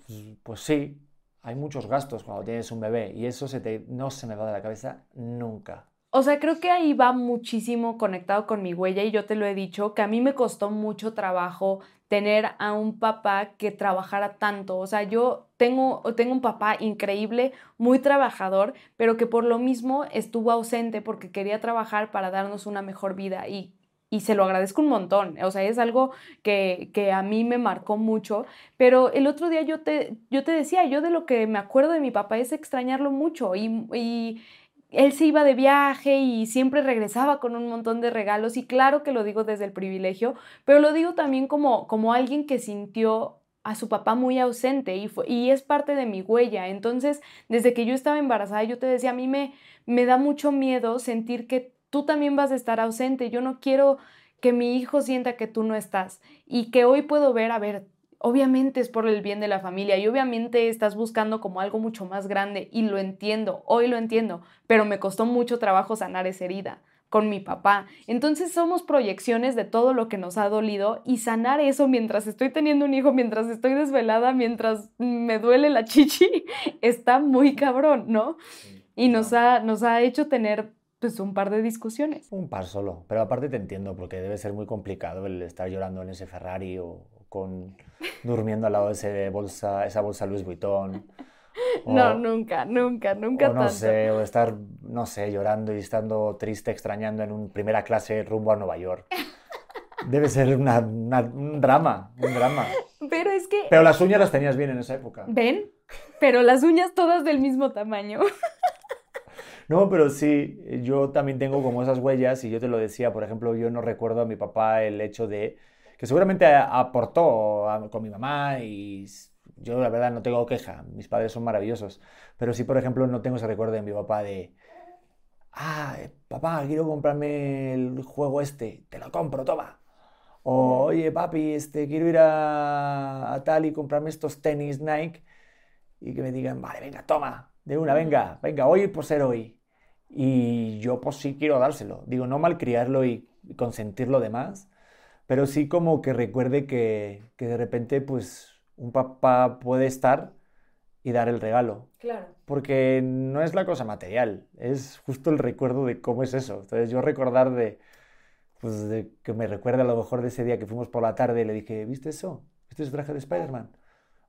pues, sí, hay muchos gastos cuando tienes un bebé y eso se te, no se me va de la cabeza nunca. O sea, creo que ahí va muchísimo conectado con mi huella y yo te lo he dicho, que a mí me costó mucho trabajo tener a un papá que trabajara tanto. O sea, yo tengo, tengo un papá increíble, muy trabajador, pero que por lo mismo estuvo ausente porque quería trabajar para darnos una mejor vida y y se lo agradezco un montón. O sea, es algo que, que, a mí me marcó mucho. Pero el otro día yo te, yo te decía, yo de lo que me acuerdo de mi papá es extrañarlo mucho y, y él se iba de viaje y siempre regresaba con un montón de regalos y claro que lo digo desde el privilegio, pero lo digo también como, como alguien que sintió a su papá muy ausente y, y es parte de mi huella. Entonces, desde que yo estaba embarazada, yo te decía, a mí me, me da mucho miedo sentir que tú también vas a estar ausente. Yo no quiero que mi hijo sienta que tú no estás y que hoy puedo ver, a ver, obviamente es por el bien de la familia y obviamente estás buscando como algo mucho más grande y lo entiendo, hoy lo entiendo, pero me costó mucho trabajo sanar esa herida con mi papá. Entonces somos proyecciones de todo lo que nos ha dolido y sanar eso mientras estoy teniendo un hijo, mientras estoy desvelada, mientras me duele la chichi, está muy cabrón, ¿no? Y nos ha, nos ha hecho tener pues un par de discusiones. Un par solo, pero aparte te entiendo porque debe ser muy complicado el estar llorando en ese Ferrari o con durmiendo al lado de ese bolsa, esa bolsa Louis Vuitton. no, nunca, nunca, nunca o no sé, o estar, no sé, llorando y estando triste, extrañando en un primera clase rumbo a Nueva York. Debe ser una, un drama, un drama. Pero es que... Pero las uñas las tenías bien en esa época. ¿Ven? Pero las uñas todas del mismo tamaño. No, pero sí, yo también tengo como esas huellas y yo te lo decía, por ejemplo, yo no recuerdo a mi papá el hecho de que seguramente aportó con mi mamá y yo la verdad no tengo queja, mis padres son maravillosos, pero sí, por ejemplo, no tengo ese recuerdo de mi papá de, ah, papá, quiero comprarme el juego este, te lo compro, toma. O, oye, papi, este, quiero ir a, a tal y comprarme estos tenis Nike y que me digan, vale, venga, toma, de una, venga, venga, hoy por ser hoy. Y yo pues sí quiero dárselo. Digo, no malcriarlo y consentirlo de más, pero sí como que recuerde que, que de repente pues un papá puede estar y dar el regalo. Claro. Porque no es la cosa material, es justo el recuerdo de cómo es eso. Entonces yo recordar de, pues de que me recuerda a lo mejor de ese día que fuimos por la tarde y le dije, ¿viste eso? ¿Viste ese traje de Spider-Man?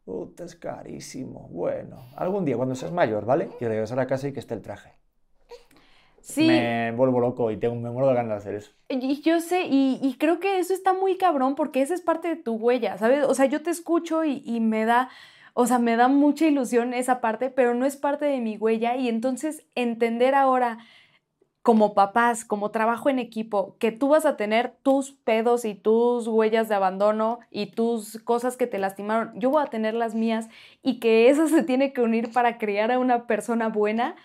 Puta, es carísimo. Bueno, algún día cuando seas mayor, ¿vale? Y regresar a casa y que esté el traje. Sí. Me vuelvo loco y tengo, me muero de ganas de hacer eso. Y yo sé, y, creo que eso está muy cabrón porque esa es parte de tu huella, ¿sabes? O sea, yo te escucho y, y me da, o sea, me da mucha ilusión esa parte, pero no es parte de mi huella y entonces entender ahora como papás, como trabajo en equipo, que tú vas a tener tus pedos y tus huellas de abandono y tus cosas que te lastimaron, yo voy a tener las mías y que eso se tiene que unir para crear a una persona buena.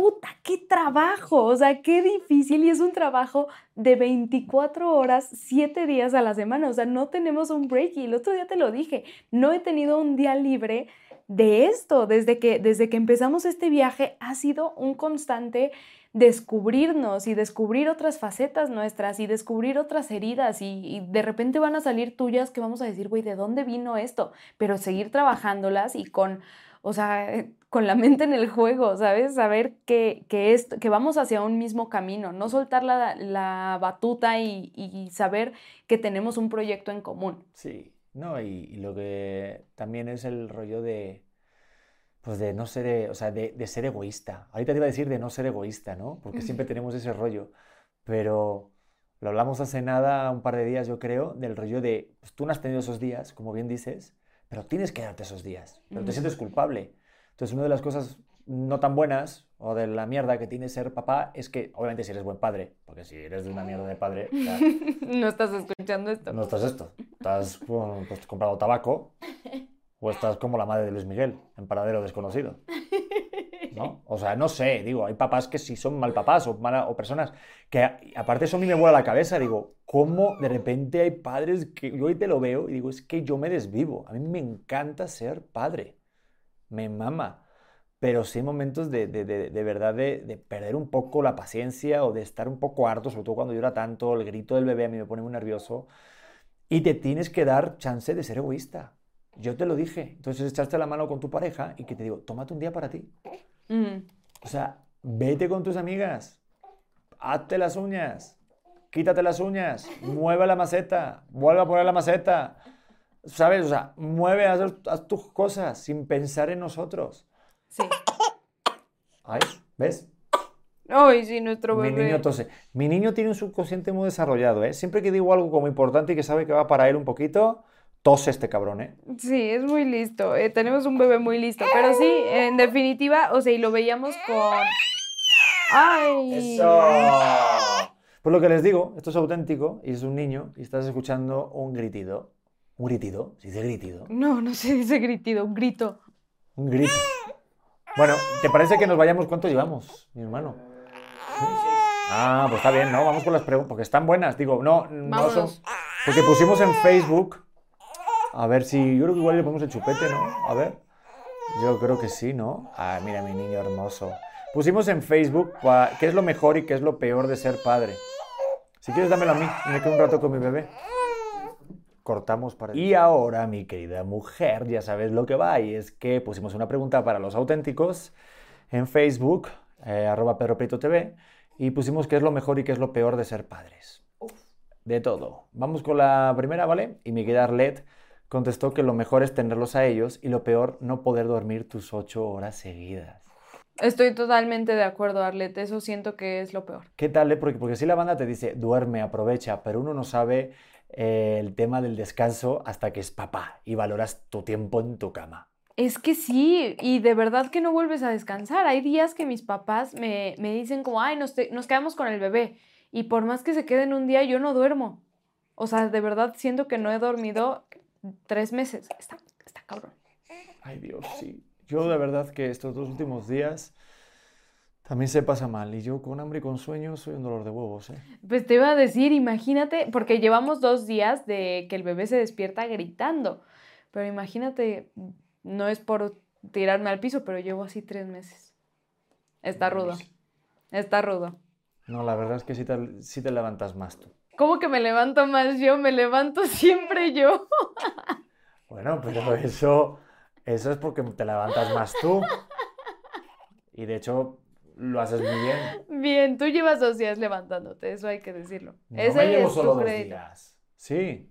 Puta, qué trabajo, o sea, qué difícil y es un trabajo de 24 horas, 7 días a la semana, o sea, no tenemos un break y el otro día te lo dije, no he tenido un día libre de esto, desde que, desde que empezamos este viaje ha sido un constante descubrirnos y descubrir otras facetas nuestras y descubrir otras heridas y, de repente van a salir tuyas que vamos a decir, güey, ¿de dónde vino esto? Pero seguir trabajándolas y con, o sea, con la mente en el juego, ¿sabes? Saber que, que, esto, que vamos hacia un mismo camino, no soltar la, la batuta y, y, saber que tenemos un proyecto en común. Sí, no, y lo que también es el rollo de pues de no ser, eh, o sea, de, de, ser egoísta. Ahorita te iba a decir de no ser egoísta, ¿no? Porque siempre tenemos ese rollo. Pero lo hablamos hace nada, un par de días, yo creo, del rollo de, pues tú no has tenido esos días, como bien dices, pero tienes que darte esos días, pero te sientes culpable. Entonces, una de las cosas no tan buenas o de la mierda que tiene ser papá es que, obviamente, si eres buen padre, porque si eres de una mierda de padre, no estás escuchando esto. No estás esto. Estás pues, comprado tabaco O estás como la madre de Luis Miguel, en paradero desconocido. ¿no? O sea, no sé, digo, hay papás que sí son mal papás o, mala, o personas que, aparte eso a mí me vuela la cabeza, digo, ¿cómo de repente hay padres que yo hoy te lo veo y digo, es que yo me desvivo, a mí me encanta ser padre, me mama, pero sí hay momentos de, de, de, de verdad de, perder un poco la paciencia o de estar un poco harto, sobre todo cuando llora tanto, el grito del bebé a mí me pone muy nervioso, y te tienes que dar chance de ser egoísta. Yo te lo dije. Entonces echaste la mano con tu pareja y que te digo, tómate un día para ti. O sea, vete con tus amigas, hazte las uñas, quítate las uñas, mueve la maceta, vuelve a poner la maceta. ¿Sabes? O sea, mueve, haz, haz tus cosas sin pensar en nosotros. Sí. Ay, ¿ves? Ay, sí, nuestro bebé. Mi niño tose. Mi niño tiene un subconsciente muy desarrollado, ¿eh? Siempre que digo algo como importante y que sabe que va para él un poquito, tose este cabrón, ¿eh? Sí, es muy listo. Eh, tenemos un bebé muy listo. Pero sí, en definitiva, o sea, y lo veíamos con. ¡Ay! ¡Eso! Pues lo que les digo, esto es auténtico y es un niño y estás escuchando un gritido. ¿Un gritido? ¿Se dice gritido? No, no se dice gritido, un grito. Un grito. Bueno, ¿te parece que nos vayamos? ¿Cuánto llevamos, mi hermano? Ah, pues está bien, ¿no? Vamos con las preguntas, porque están buenas. Digo, no, no son... Porque pusimos en Facebook a ver si. Yo creo que igual le ponemos el chupete, ¿no? A ver. Yo creo que sí, ¿no? Ah, mira mi niño hermoso. Pusimos en Facebook qué es lo mejor y qué es lo peor de ser padre. Si quieres, dámelo a mí. Me quedo un rato con mi bebé. Cortamos para. Y ahora, mi querida mujer, ya sabes lo que va. Y es que pusimos una pregunta para los auténticos en Facebook, eh, arroba Pedro TV, y pusimos qué es lo mejor y qué es lo peor de ser padres. De todo. Vamos con la primera, ¿vale? Y mi querida Arlet contestó que lo mejor es tenerlos a ellos y lo peor no poder dormir tus ocho horas seguidas. Estoy totalmente de acuerdo, Arlet. Eso siento que es lo peor. ¿Qué tal? Eh? Porque, porque si la banda te dice duerme, aprovecha, pero uno no sabe eh, el tema del descanso hasta que es papá y valoras tu tiempo en tu cama. Es que sí, y de verdad que no vuelves a descansar. Hay días que mis papás me, dicen como, ay, nos, nos quedamos con el bebé. Y por más que se queden un día, yo no duermo. O sea, de verdad siento que no he dormido tres meses. Está, está cabrón. Ay, Dios, sí. Yo de verdad que estos dos últimos días también se pasa mal. Y yo con hambre y con sueño soy un dolor de huevos, ¿eh? Pues te iba a decir, imagínate, porque llevamos dos días de que el bebé se despierta gritando. Pero imagínate, no es por tirarme al piso, pero llevo así tres meses. Está rudo. Está rudo. No, la verdad es que sí te, sí te levantas más tú. ¿Cómo que me levanto más yo? Me levanto siempre yo. bueno, pero eso, eso es porque te levantas más tú. Y de hecho, lo haces muy bien. Bien, tú llevas dos días levantándote, eso hay que decirlo. No me llevo solo dos días. Sí.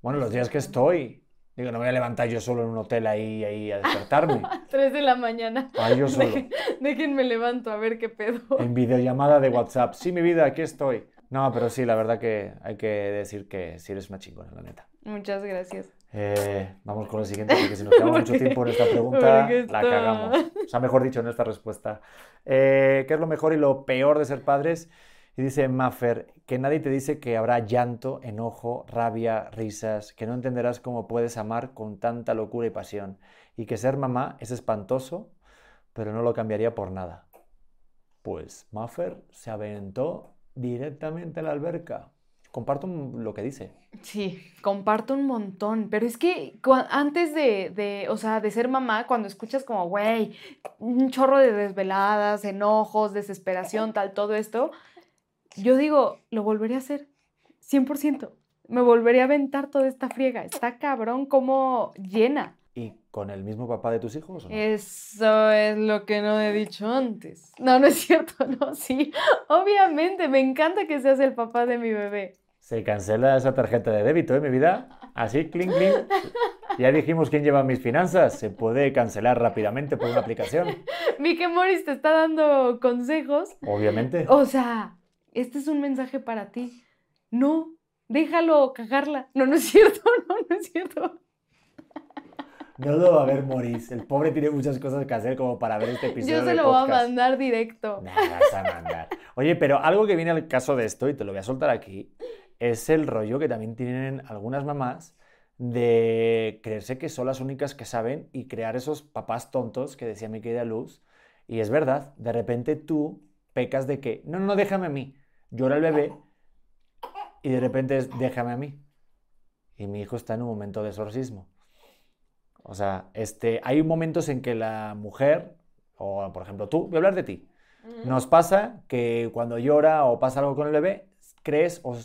Bueno, los días que estoy. Digo, no me voy a levantar yo solo en un hotel ahí, ahí a despertarme. Tres de la mañana. Ah, yo solo. déjenme levanto a ver qué pedo. En videollamada de WhatsApp. Sí, mi vida, aquí estoy. No, pero sí, la verdad que hay que decir que sí eres una chingona, la neta. Muchas gracias. Eh, vamos con lo siguiente, porque si nos quedamos mucho tiempo en esta pregunta, la cagamos. O sea, mejor dicho, en esta respuesta. Eh, ¿Qué es lo mejor y lo peor de ser padres? Y dice Maffer, que nadie te dice que habrá llanto, enojo, rabia, risas, que no entenderás cómo puedes amar con tanta locura y pasión, y que ser mamá es espantoso, pero no lo cambiaría por nada. Pues Maffer se aventó directamente a la alberca. Comparto lo que dice. Sí, comparto un montón, pero es que antes de, de, o sea, de ser mamá, cuando escuchas como, güey, un chorro de desveladas, enojos, desesperación, tal, todo esto, yo digo, lo volvería a hacer, 100%. Me volvería a aventar toda esta friega. Está cabrón como llena. ¿Y con el mismo papá de tus hijos? ¿o no? Eso es lo que no he dicho antes. No, no es cierto, no, sí. Obviamente, me encanta que seas el papá de mi bebé. Se cancela esa tarjeta de débito, ¿eh, mi vida? Así, clink, clink. Ya dijimos quién lleva mis finanzas. Se puede cancelar rápidamente por una aplicación. Mickey Morris te está dando consejos. Obviamente. O sea, este es un mensaje para ti. No, déjalo cagarla. No, no es cierto, no, no es cierto. No lo va a ver Maurice. El pobre tiene muchas cosas que hacer como para ver este episodio. Yo se lo voy a mandar directo. Nada, vas a mandar. Oye, pero algo que viene al caso de esto, y te lo voy a soltar aquí, es el rollo que también tienen algunas mamás de creerse que son las únicas que saben y crear esos papás tontos que decía mi querida Luz, Y es verdad, de repente tú pecas de que, no, no, déjame a mí. Llora el bebé y de repente es, déjame a mí. Y mi hijo está en un momento de exorcismo. O sea, este, hay momentos en que la mujer, o por ejemplo tú, voy a hablar de ti, nos pasa que cuando llora o pasa algo con el bebé, crees o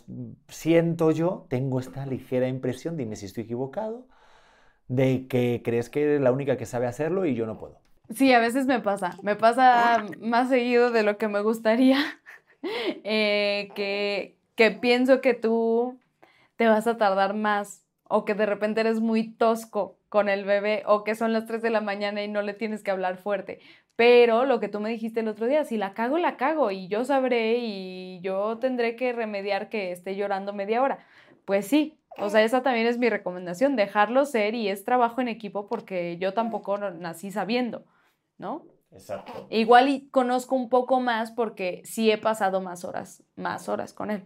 siento yo, tengo esta ligera impresión, dime si estoy equivocado, de que crees que eres la única que sabe hacerlo y yo no puedo. Sí, a veces me pasa, me pasa más seguido de lo que me gustaría, eh, que, que pienso que tú te vas a tardar más o que de repente eres muy tosco con el bebé o que son las 3 de la mañana y no le tienes que hablar fuerte. Pero lo que tú me dijiste el otro día, si la cago, la cago y yo sabré y yo tendré que remediar que esté llorando media hora. Pues sí, o sea, esa también es mi recomendación, dejarlo ser y es trabajo en equipo porque yo tampoco nací sabiendo, ¿no? Exacto. Igual y conozco un poco más porque sí he pasado más horas, más horas con él.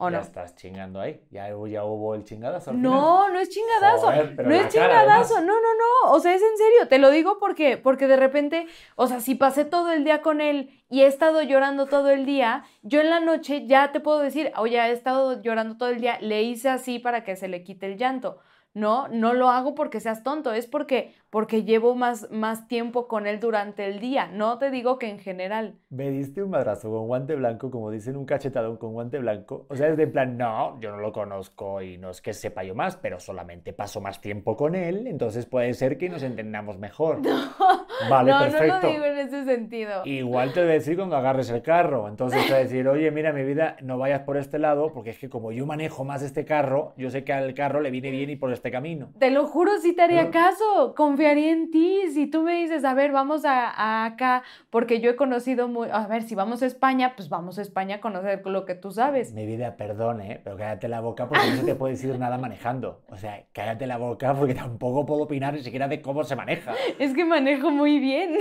¿O ya no? estás chingando ahí. Ya, ya hubo el chingadazo. al No, no es chingadazo. Joder, no es chingadazo. No, no, no. O sea, es en serio. Te lo digo porque, porque de repente, o sea, si pasé todo el día con él y he estado llorando todo el día, yo en la noche ya te puedo decir, oye, he estado llorando todo el día, le hice así para que se le quite el llanto. No, no lo hago porque seas tonto, es porque, porque llevo más, más tiempo con él durante el día. No te digo que en general. Me diste un madrazo con guante blanco, como dicen, un cachetadón con guante blanco. O sea, es de plan, no, yo no lo conozco y no es que sepa yo más, pero solamente paso más tiempo con él, entonces puede ser que nos entendamos mejor. Vale, no, perfecto. no lo digo en ese sentido. Igual te voy a decir cuando agarres el carro. Entonces te voy a decir, oye, mira, mi vida, no vayas por este lado, porque es que como yo manejo más este carro, yo sé que al carro le viene bien ir por este camino. Te lo juro, sí te haría No. caso, confiaría en ti. Si tú me dices, a ver, vamos a, a acá, porque yo he conocido muy, a ver, si vamos a España, pues vamos a España a conocer lo que tú sabes. Mi vida, perdón, ¿eh? pero cállate la boca porque no te puede decir nada manejando. O sea, cállate la boca porque tampoco puedo opinar ni siquiera de cómo se maneja. Es que manejo muy bien.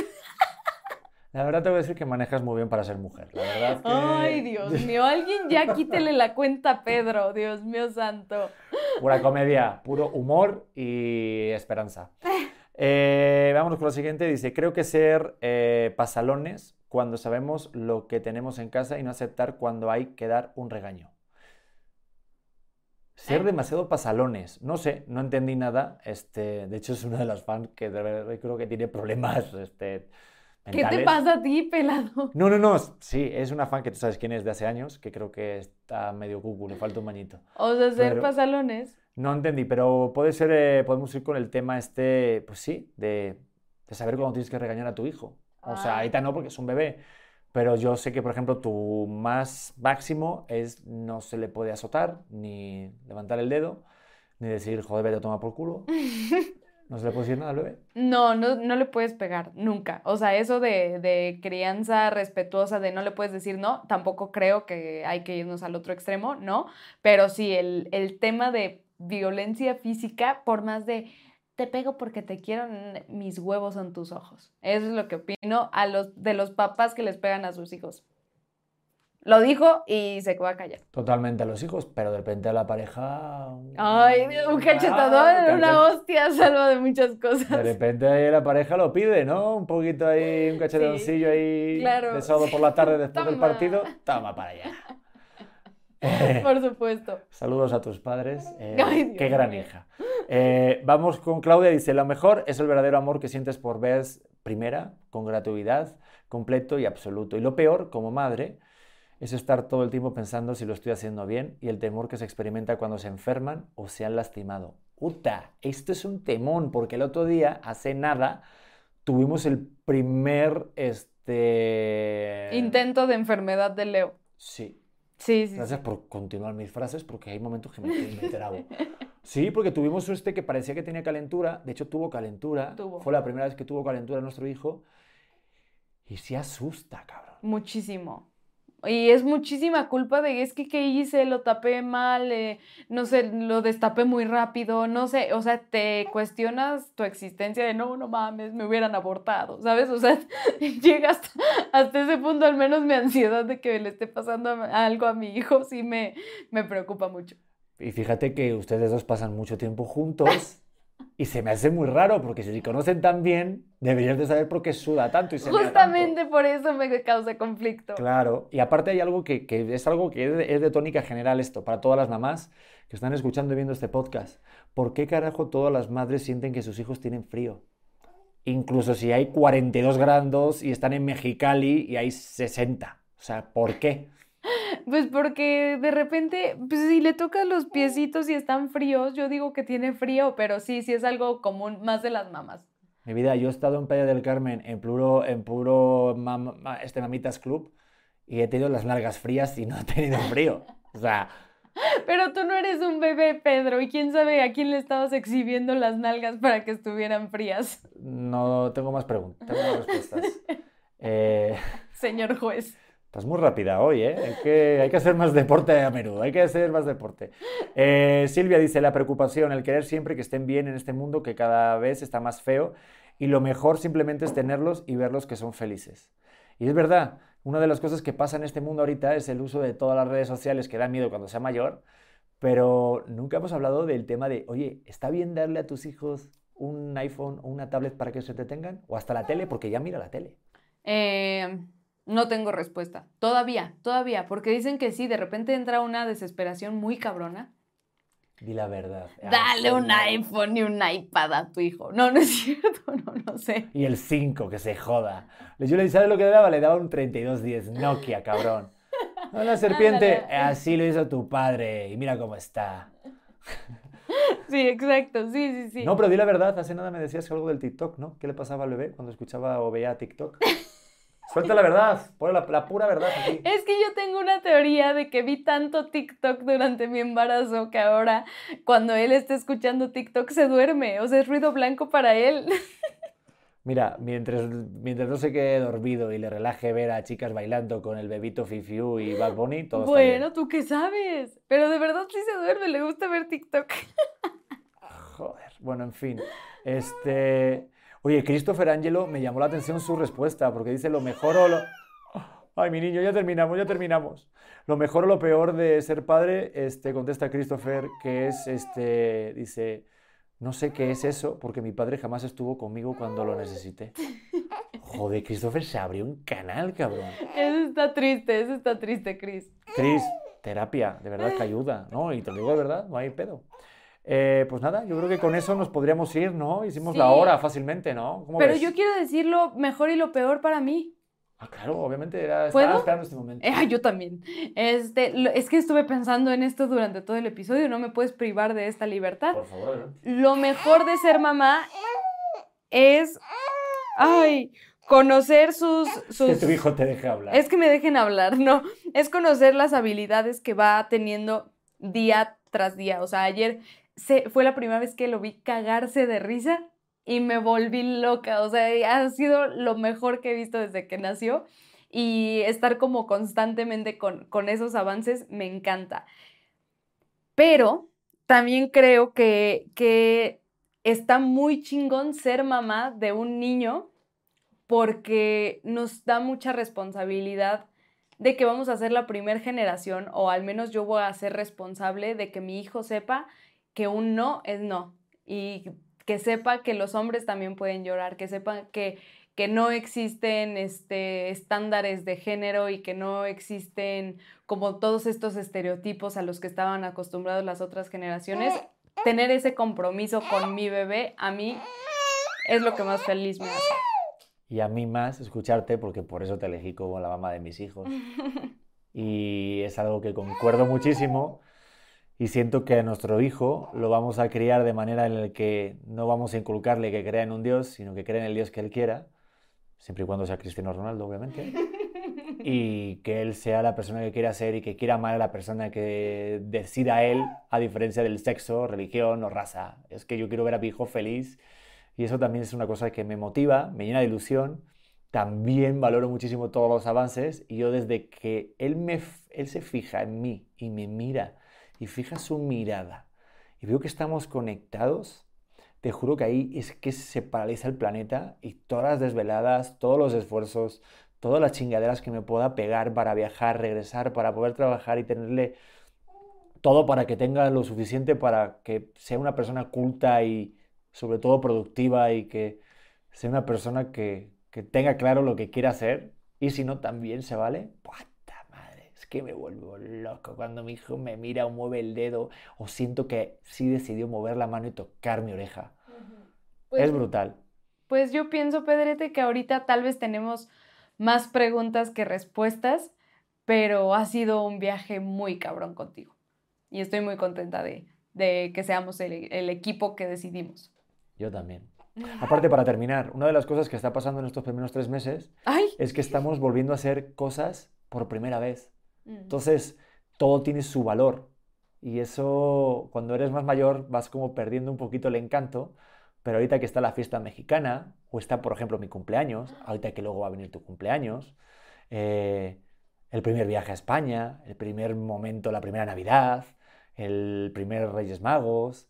La verdad te voy a decir que manejas muy bien para ser mujer. La verdad que... Ay, Dios mío, alguien ya quítele la cuenta a Pedro, Dios mío santo. Pura comedia, puro humor y esperanza. Eh, vámonos con lo siguiente. Dice, creo que ser eh, pasalones cuando sabemos lo que tenemos en casa y no aceptar cuando hay que dar un regaño. Ser demasiado pasalones. No sé, no entendí nada. Este, de hecho, es una de las fans que de verdad creo que tiene problemas este, ¿Qué te mentales. pasa a ti, pelado? No, no, no. Sí, es una fan que tú sabes quién es de hace años, que creo que está medio cucu, le falta un bañito. O sea, ser Pero- pasalones. No entendí, pero puede ser, eh, podemos ir con el tema este, pues sí, de, de saber cuándo tienes que regañar a tu hijo. O sea, Ah. ahorita no porque es un bebé, pero yo sé que, por ejemplo, tu más máximo es no se le puede azotar, ni levantar el dedo, ni decir, joder, vete a tomar por culo. No se le puede decir nada al bebé. No, no, no le puedes pegar, nunca. O sea, eso de, de crianza respetuosa, de no le puedes decir no, tampoco creo que hay que irnos al otro extremo, ¿no? Pero sí, el, el tema de violencia física, por más de te pego porque te quiero, mis huevos son tus ojos. Eso es lo que opino a los, de los papás que les pegan a sus hijos. Lo dijo y se va a callar. Totalmente a los hijos, pero de repente a la pareja... Ay, un cachetadón, Ah, una hostia, salva de muchas De cosas. repente ahí la pareja lo pide, ¿no? Un poquito ahí, un cachetoncillo ahí claro. de sábado por la tarde después del Toma. partido. Toma para allá. Por supuesto. saludos a tus padres. eh, Ay, qué gran hija. Eh, vamos con Claudia, dice, lo mejor es el verdadero amor que sientes por vez primera, con gratuidad, completo y absoluto. Y lo peor, como madre, es estar todo el tiempo pensando si lo estoy haciendo bien y el temor que se experimenta cuando se enferman o se han lastimado. Uta, esto es un temón, porque el otro día, hace nada, tuvimos el primer, este... Intento de enfermedad de Leo. Sí, Sí, sí, sí. Gracias por continuar mis frases porque hay momentos que me, me trabo. Sí, porque tuvimos este que parecía que tenía calentura. De hecho, tuvo calentura. Tuvo. Fue la primera vez que tuvo calentura nuestro hijo. Y se asusta, cabrón. Muchísimo. Y es muchísima culpa de, es que, ¿qué hice? Lo tapé mal, eh, no sé, lo destapé muy rápido, no sé, o sea, te cuestionas tu existencia de, no, no mames, me hubieran abortado, ¿sabes? O sea, llega hasta, hasta ese punto, al menos mi ansiedad de que le esté pasando algo a mi hijo, sí me, me preocupa mucho. Y fíjate que ustedes dos pasan mucho tiempo juntos Y se me hace muy raro, porque si se conocen tan bien, deberías de saber por qué suda tanto y se tanto. Justamente por eso me causa conflicto. Claro, y aparte hay algo que, que es algo que es de, es de tónica general esto, para todas las mamás que están escuchando y viendo este podcast. ¿Por qué carajo todas las madres sienten que sus hijos tienen frío? Incluso si hay 42 grados y están en Mexicali y hay 60. O sea, ¿por qué? Pues porque de repente, pues si le tocas los piecitos y están fríos, yo digo que tiene frío, pero sí, sí es algo común más de las mamás. Mi vida, yo he estado en Playa del Carmen en puro, en puro mam- ma- este Mamitas Club y he tenido las nalgas frías y no he tenido frío. O sea, Pero tú no eres un bebé, Pedro, y quién sabe a quién le estabas exhibiendo las nalgas para que estuvieran frías, no tengo más preguntas, tengo más respuestas. Eh, señor juez. Estás muy rápida hoy, ¿eh? Hay que, hacer más deporte a menudo, hay que hacer más deporte. Eh, Silvia dice, la preocupación, el querer siempre que estén bien en este mundo que cada vez está más feo y lo mejor simplemente es tenerlos y verlos que son felices. Y es verdad, una de las cosas que pasa en este mundo ahorita es el uso de todas las redes sociales que da miedo cuando sea mayor, pero nunca hemos hablado del tema de, oye, ¿está bien darle a tus hijos un iPhone o una tablet para que se entretengan? O hasta la tele, porque ya mira la tele. Eh, no tengo respuesta. Todavía, todavía, porque dicen que sí, de repente entra una desesperación muy cabrona. Di la verdad. Dale un Señor. iPhone y un iPad a tu hijo. No, no es cierto, no, no sé. Y el 5, que se joda. Yo le ¿sabes lo que le daba? Le daba un 3210 Nokia, cabrón. Una serpiente, Ándale. así lo hizo tu padre y mira cómo está. Sí, exacto, sí, sí, sí. No, pero di la verdad, hace nada me decías algo del TikTok, ¿no? ¿Qué le pasaba al bebé cuando escuchaba o veía TikTok? Suelta la verdad, pon la, la pura verdad aquí. Es que yo tengo una teoría de que vi tanto TikTok durante mi embarazo que ahora cuando él esté escuchando TikTok se duerme, o sea, es ruido blanco para él. Mira, mientras, mientras no se quede dormido y le relaje ver a chicas bailando con el bebito Fifiu y Bad Bunny, todo está bien. Bueno, ¿tú qué sabes? Pero de verdad sí se duerme, le gusta ver TikTok. Joder, bueno, en fin. Este. Oye, Christopher Angelo me llamó la atención su respuesta, porque dice lo mejor o lo. Ay, mi niño, ya terminamos, ya terminamos. Lo mejor o lo peor de ser padre, este, contesta Christopher, que es, este, dice, no sé qué es eso, porque mi padre jamás estuvo conmigo cuando lo necesité. Joder, Christopher se abrió un canal, cabrón. Eso está triste, eso está triste, Chris. Chris, terapia, de verdad que ayuda, ¿no? Y te lo digo de verdad, no hay pedo. Eh, pues nada, yo creo que con eso nos podríamos ir, ¿no? Hicimos la Sí. hora fácilmente, ¿no? ¿Cómo Pero ves? yo quiero decir lo mejor y lo peor para mí. Ah, claro, obviamente era, ¿Puedo? estaba esperando este momento. Eh, yo también. Este, lo- es que estuve pensando en esto durante todo el episodio, no me puedes privar de esta libertad. Por favor, adelante. Lo mejor de ser mamá es, ay, conocer sus, Que sus... tu hijo te deje hablar. Es que me dejen hablar, no. Es conocer las habilidades que va teniendo día tras día. O sea, ayer se, fue la primera vez que lo vi cagarse de risa y me volví loca. O sea, ha sido lo mejor que he visto desde que nació. Y estar como constantemente con, con esos avances me encanta. Pero también creo que, que está muy chingón ser mamá de un niño porque nos da mucha responsabilidad de que vamos a ser la primera generación, o al menos yo voy a ser responsable de que mi hijo sepa que un no es no, y que sepa que los hombres también pueden llorar, que sepan que, que no existen este, estándares de género y que no existen como todos estos estereotipos a los que estaban acostumbrados las otras generaciones. Tener ese compromiso con mi bebé, a mí es lo que más feliz me hace. Y a mí más escucharte, porque por eso te elegí como la mamá de mis hijos. Y es algo que concuerdo muchísimo. Y siento que a nuestro hijo lo vamos a criar de manera en la que no vamos a inculcarle que crea en un Dios, sino que crea en el Dios que él quiera, siempre y cuando sea Cristiano Ronaldo, obviamente. Y que él sea la persona que quiera ser y que quiera amar a la persona que decida él, a diferencia del sexo, religión o raza. Es que yo quiero ver a mi hijo feliz y eso también es una cosa que me motiva, me llena de ilusión. También valoro muchísimo todos los avances y yo desde que él, me, él se fija en mí y me mira y fija su mirada y veo que estamos conectados, te juro que ahí es que se paraliza el planeta y todas las desveladas, todos los esfuerzos, todas las chingaderas que me pueda pegar para viajar, regresar, para poder trabajar y tenerle todo para que tenga lo suficiente para que sea una persona culta y sobre todo productiva y que sea una persona que, que tenga claro lo que quiere hacer y si no también se vale. Es que me vuelvo loco cuando mi hijo me mira o mueve el dedo o siento que sí decidió mover la mano y tocar mi oreja. Pues, es brutal. Pues yo pienso, Pedrete, que ahorita tal vez tenemos más preguntas que respuestas, pero ha sido un viaje muy cabrón contigo. Y estoy muy contenta de, de que seamos el, el equipo que decidimos. Yo también. Aparte, para terminar, una de las cosas que está pasando en estos primeros tres meses ¡Ay! es que estamos volviendo a hacer cosas por primera vez. Mm. Entonces, todo tiene su valor. Y eso, cuando eres más mayor, vas como perdiendo un poquito el encanto. Pero ahorita que está la fiesta mexicana, o está, por ejemplo, mi cumpleaños, ahorita que luego va a venir tu cumpleaños, eh, el primer viaje a España, el primer momento, la primera Navidad, el primer Reyes Magos,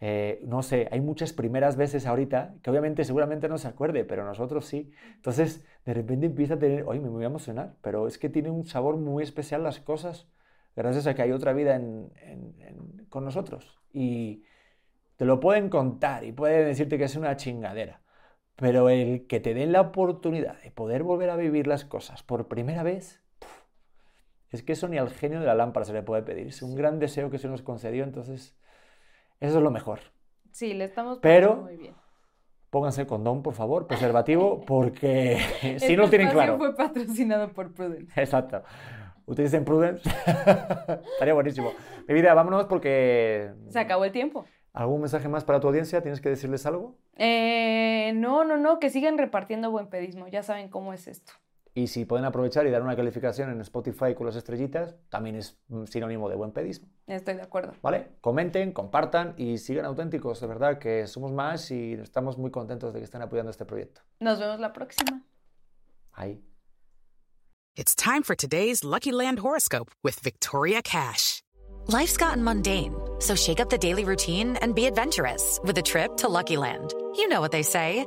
eh, no sé, hay muchas primeras veces ahorita que obviamente seguramente no se acuerde, pero nosotros sí. Entonces, de repente empieza a tener, oye, me voy a emocionar, pero es que tiene un sabor muy especial las cosas, gracias a que hay otra vida en- en- en- con nosotros. Y te lo pueden contar y pueden decirte que es una chingadera, pero el que te den la oportunidad de poder volver a vivir las cosas por primera vez, puf, es que eso ni al genio de la lámpara se le puede pedir. Es un gran deseo que se nos concedió, entonces eso es lo mejor. Sí, le estamos Pero- muy bien. Pónganse condón, por favor, preservativo, porque si Este no lo tienen claro. fue patrocinado por Prudence. Exacto. Utilicen Prudence. Estaría buenísimo. Mi vida, vámonos porque... Se acabó el tiempo. ¿Algún mensaje más para tu audiencia? ¿Tienes que decirles algo? Eh, no, no, no, que sigan repartiendo buen pedismo. Ya saben cómo es esto. Y si pueden aprovechar y dar una calificación en Spotify con las estrellitas, también es mm, sinónimo de buen pedismo. Estoy de acuerdo. ¿Vale? Comenten, compartan y sigan auténticos. De verdad que somos más y estamos muy contentos de que estén apoyando este proyecto. Nos vemos la próxima. Ahí. It's time for today's Lucky Land horoscope with Victoria Cash. Life's gotten mundane, so shake up the daily routine and be adventurous with a trip to Lucky Land. You know what they say